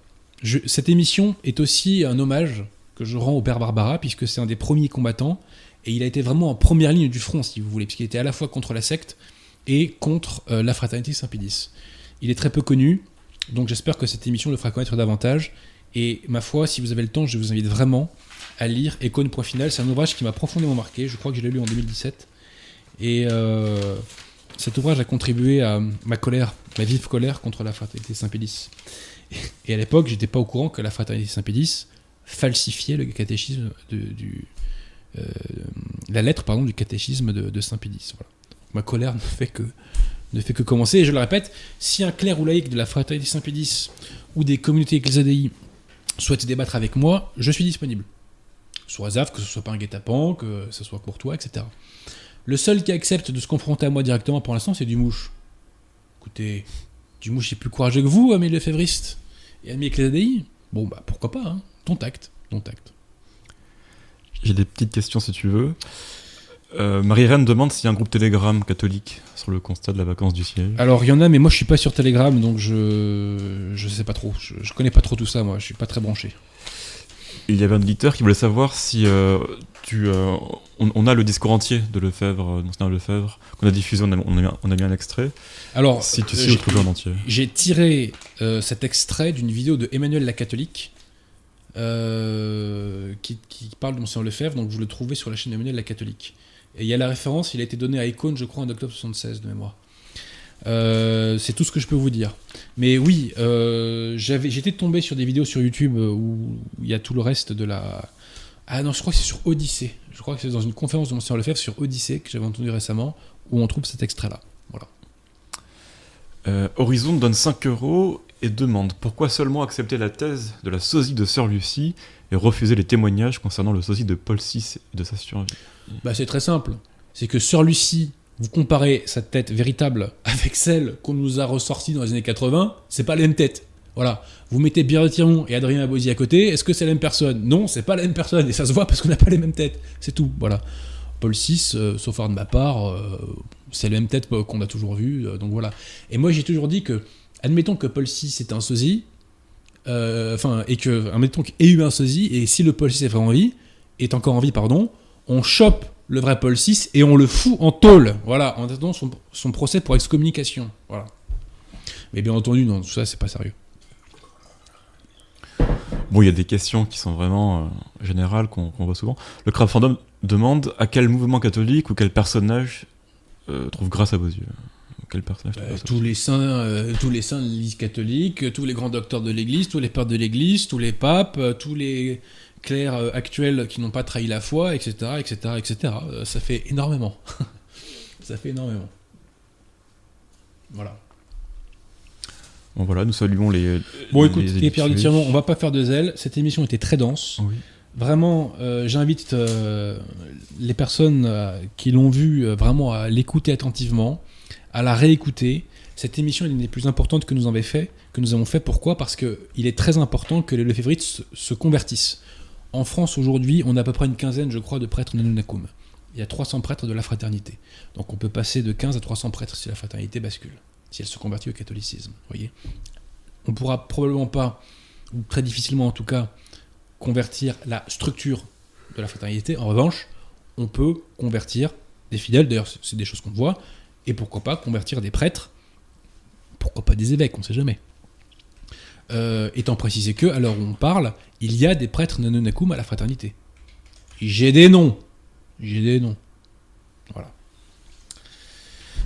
cette émission est aussi un hommage que je rends au Père Barbara, puisque c'est un des premiers combattants, et il a été vraiment en première ligne du front, si vous voulez, puisqu'il était à la fois contre la secte et contre euh, la fraternité Saint-Pédis. Il est très peu connu, donc j'espère que cette émission le fera connaître davantage. Et ma foi, si vous avez le temps, je vous invite vraiment à lire Econ Point Final. C'est un ouvrage qui m'a profondément marqué. Je crois que je l'ai lu en 2017. Et euh, cet ouvrage a contribué à ma colère, ma vive colère contre la fraternité Saint-Pédis. Et à l'époque, j'étais pas au courant que la fraternité Saint-Pédis falsifiait le catéchisme de, euh, la lettre pardon, du catéchisme de, Saint-Pédis. Ma colère ne fait que commencer. Et je le répète, si un clerc ou laïc de la fraternité Saint-Pédis ou des communautés ecclésiadei souhaitent débattre avec moi, je suis disponible. Soit ZAF, que ce soit pas un guet-apens, que ce soit courtois, etc. Le seul qui accepte de se confronter à moi directement pour l'instant, c'est Dumouche. Écoutez, Dumouche est plus courageux que vous, ami Lefebvriste et ami Ecclésiadei. Bon, bah pourquoi pas, hein. Ton tact, ton tact. J'ai des petites questions si tu veux. Euh, Marie-Reine demande s'il y a un groupe Telegram catholique sur le constat de la vacance du ciel. Alors il y en a, mais moi je suis pas sur Telegram, donc je je sais pas trop. Je, je connais pas trop tout ça, moi. Je suis pas très branché. Il y avait un éditeur qui voulait savoir si euh, tu, euh, on, a le discours entier de Lefebvre, Lefebvre, qu'on a diffusé, on a, on, a mis, un extrait. Alors, si tu sais le en entier. J'ai tiré cet extrait d'une vidéo de Emmanuel la catholique qui, qui, parle de Monseigneur Lefebvre, donc vous le trouvez sur la chaîne Emmanuel la catholique. Et il y a la référence, il a été donné à Icône, je crois, en octobre 76 de mémoire. Euh, c'est tout ce que je peux vous dire. Mais oui, euh, j'étais tombé sur des vidéos sur YouTube euh, où il y a tout le reste de la. Ah non, je crois que c'est sur Odyssée. Je crois que c'est dans une conférence de Monsieur Lefebvre sur Odyssée que j'avais entendu récemment où on trouve cet extrait-là. Voilà. Horizon donne 5 euros et demande pourquoi seulement accepter la thèse de la sosie de Sœur Lucie refuser les témoignages concernant le sosie de Paul VI et de sa survie. Bah c'est très simple. C'est que Sœur Lucie vous comparez sa tête véritable avec celle qu'on nous a ressortie dans les années 80, c'est pas la même tête. Voilà. Vous mettez Tiron et Adrien Abosi à côté, est-ce que c'est la même personne? Non, c'est pas la même personne, et ça se voit parce qu'on n'a pas les mêmes têtes. C'est tout, voilà. Paul VI, euh, sauf de ma part, euh, c'est la même tête qu'on a toujours vue, euh, donc voilà. Et moi j'ai toujours dit que, admettons que Paul VI est un sosie, enfin, et que, admettons qu'il ait eu un sosie, et si le Paul VI est encore en vie, pardon, on chope le vrai Paul VI et on le fout en tôle, voilà, en attendant son, procès pour excommunication, voilà. Mais bien entendu, non, tout ça, c'est pas sérieux. Bon, il y a des questions qui sont vraiment euh, générales qu'on voit souvent. Le crowdfunding demande à quel mouvement catholique ou quel personnage euh, trouve grâce à vos yeux? Quel personnage euh, tous, les saints, euh, tous les saints de l'Église catholique, tous les grands docteurs de l'Église, tous les pères de l'Église, tous les papes, tous les clercs actuels qui n'ont pas trahi la foi, etc., etc., etc. ça fait énormément. (laughs) ça fait énormément. Voilà. Bon voilà, nous saluons les. Bon écoute, et Pierre on va pas faire de zèle. Cette émission était très dense. Oui. Vraiment, euh, j'invite euh, les personnes euh, qui l'ont vu vraiment à l'écouter attentivement, à la réécouter. Cette émission est l'une des plus importantes que nous avons fait. Que nous avons fait. Pourquoi? Parce qu'il est très important que les Lefévrites se, se convertissent. En France aujourd'hui, on a à peu près une quinzaine, je crois, de prêtres nanunakum. Il y a 300 prêtres de la fraternité. Donc on peut passer de 15 à 300 prêtres si la fraternité bascule, si elle se convertit au catholicisme. Voyez? On pourra probablement pas, ou très difficilement en tout cas, convertir la structure de la fraternité. En revanche, on peut convertir des fidèles, d'ailleurs c'est des choses qu'on voit, et pourquoi pas convertir des prêtres, pourquoi pas des évêques, on ne sait jamais. Euh, étant précisé que, à l'heure où on parle, il y a des prêtres nanonakum à la fraternité. J'ai des noms. J'ai des noms. Voilà.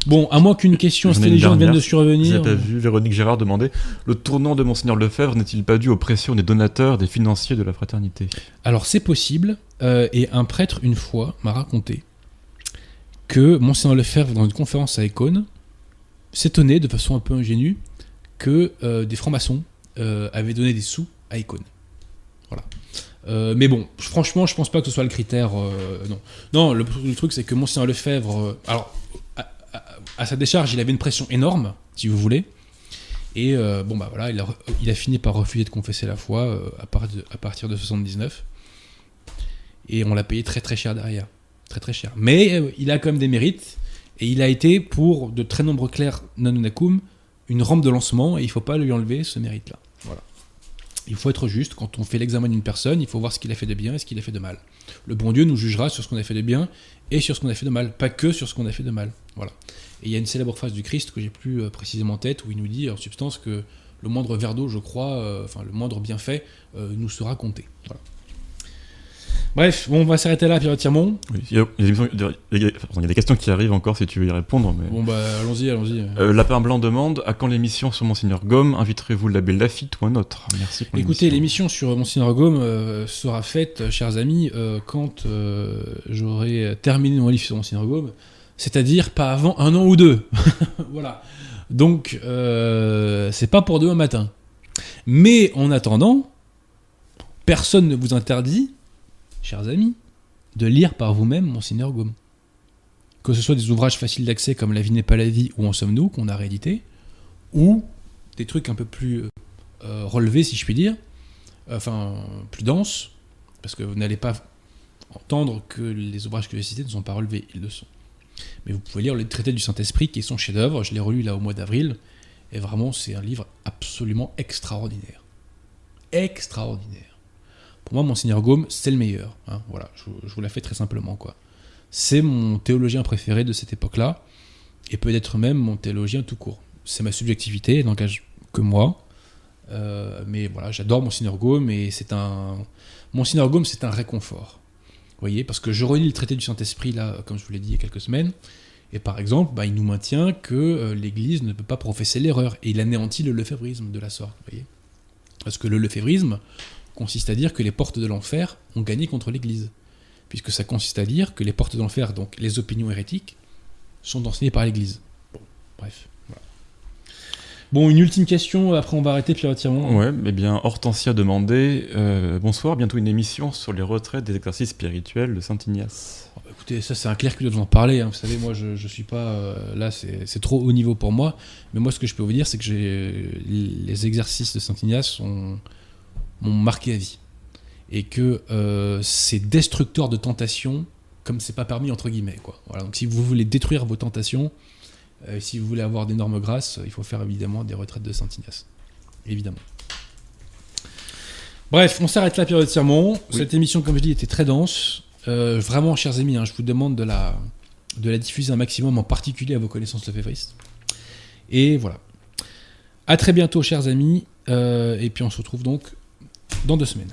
Bon, à moins qu'une question intelligente vienne de survenir. Vous avez vu Véronique Gérard demander Le tournant de Monseigneur Lefebvre n'est-il pas dû aux pressions des donateurs, des financiers de la fraternité? Alors, c'est possible. Euh, et un prêtre, une fois, m'a raconté que Monseigneur Lefebvre, dans une conférence à Ecône, s'étonnait de façon un peu ingénue que euh, des francs-maçons euh, avaient donné des sous à Ecône. Voilà. mais bon, franchement, je pense pas que ce soit le critère. non, non. Le, truc, c'est que Monseigneur Lefebvre. alors, à sa décharge, il avait une pression énorme, si vous voulez. Et euh, bon, bah voilà, il a, fini par refuser de confesser la foi euh, à, partir de, à partir de 79. Et on l'a payé très très cher derrière. Très très cher. Mais euh, il a quand même des mérites. Et il a été, pour de très nombreux clercs nanunakum, une rampe de lancement. Et il ne faut pas lui enlever ce mérite-là. Voilà. Il faut être juste. Quand on fait l'examen d'une personne, il faut voir ce qu'il a fait de bien et ce qu'il a fait de mal. Le bon Dieu nous jugera sur ce qu'on a fait de bien et sur ce qu'on a fait de mal. Pas que sur ce qu'on a fait de mal. Voilà. Et il y a une célèbre phrase du Christ que j'ai plus euh, précisément en tête où il nous dit en substance que le moindre verre d'eau, je crois, euh, enfin le moindre bienfait nous sera compté. Bref, bon, on va s'arrêter là, Pierre Tirmont. il, y a, des questions qui arrivent encore si tu veux y répondre. Mais... Bon, bah, allons-y, allons-y. Lapin Blanc demande À quand l'émission sur Monseigneur Gomme Inviterez-vous l'abbé Lafitte ou un autre Merci pour Écoutez, l'émission sur Monseigneur Gomme sera faite, chers amis, quand j'aurai terminé mon livre sur Monseigneur Gomme c'est-à-dire pas avant un an ou deux. (laughs) voilà. Donc, euh, c'est pas pour demain matin. Mais en attendant, personne ne vous interdit, chers amis, de lire par vous-même Monseigneur Gaume. Que ce soit des ouvrages faciles d'accès comme La vie n'est pas la vie ou En sommes-nous, qu'on a réédité, ou des trucs un peu plus euh, relevés, si je puis dire, enfin, plus denses, parce que vous n'allez pas entendre que les ouvrages que j'ai cités ne sont pas relevés, ils le sont. Mais vous pouvez lire le traité du Saint-Esprit, qui est son chef-d'œuvre. Je l'ai relu là au mois d'avril. Et vraiment, c'est un livre absolument extraordinaire. Extraordinaire. Pour moi, Monseigneur Gaume, c'est le meilleur. Hein. voilà, je, vous la fais très simplement. quoi. C'est mon théologien préféré de cette époque-là. Et peut-être même mon théologien tout court. C'est ma subjectivité, elle n'engage que moi. Euh, mais voilà, j'adore Monseigneur Gaume et c'est un. Monseigneur Gaume, c'est un réconfort voyez, parce que je relis le traité du Saint-Esprit, là, comme je vous l'ai dit il y a quelques semaines, et par exemple, bah, il nous maintient que euh, l'Église ne peut pas professer l'erreur, et il anéantit le lefévrisme de la sorte, voyez. Parce que le lefévrisme consiste à dire que les portes de l'enfer ont gagné contre l'Église, puisque ça consiste à dire que les portes de l'enfer, donc les opinions hérétiques, sont enseignées par l'Église. Bon, bref. Bon, une ultime question, après on va arrêter puis retirement. Ouais, mais bien, Hortensia demandait euh, Bonsoir, bientôt une émission sur les retraites des exercices spirituels de Saint Ignace. Oh, bah, écoutez, ça c'est un clair qui doit vous en parler. Hein. Vous savez, moi je, je suis pas. Euh, là, c'est trop haut niveau pour moi. Mais moi, ce que je peux vous dire, c'est que les exercices de Saint Ignace m'ont marqué à vie. Et que euh, c'est destructeur de tentations comme c'est pas permis, entre guillemets. Quoi. Voilà, donc si vous voulez détruire vos tentations euh, si vous voulez avoir d'énormes grâces, il faut faire évidemment des retraites de Saint-Ignace. Évidemment. Bref, on s'arrête là, Pierre de Sermon. Cette émission, comme je dis, était très dense. Euh, vraiment, chers amis, hein, je vous demande de la, de la diffuser un maximum, en particulier à vos connaissances de févristes. Et voilà. À très bientôt, chers amis. Euh, et puis on se retrouve donc dans deux semaines.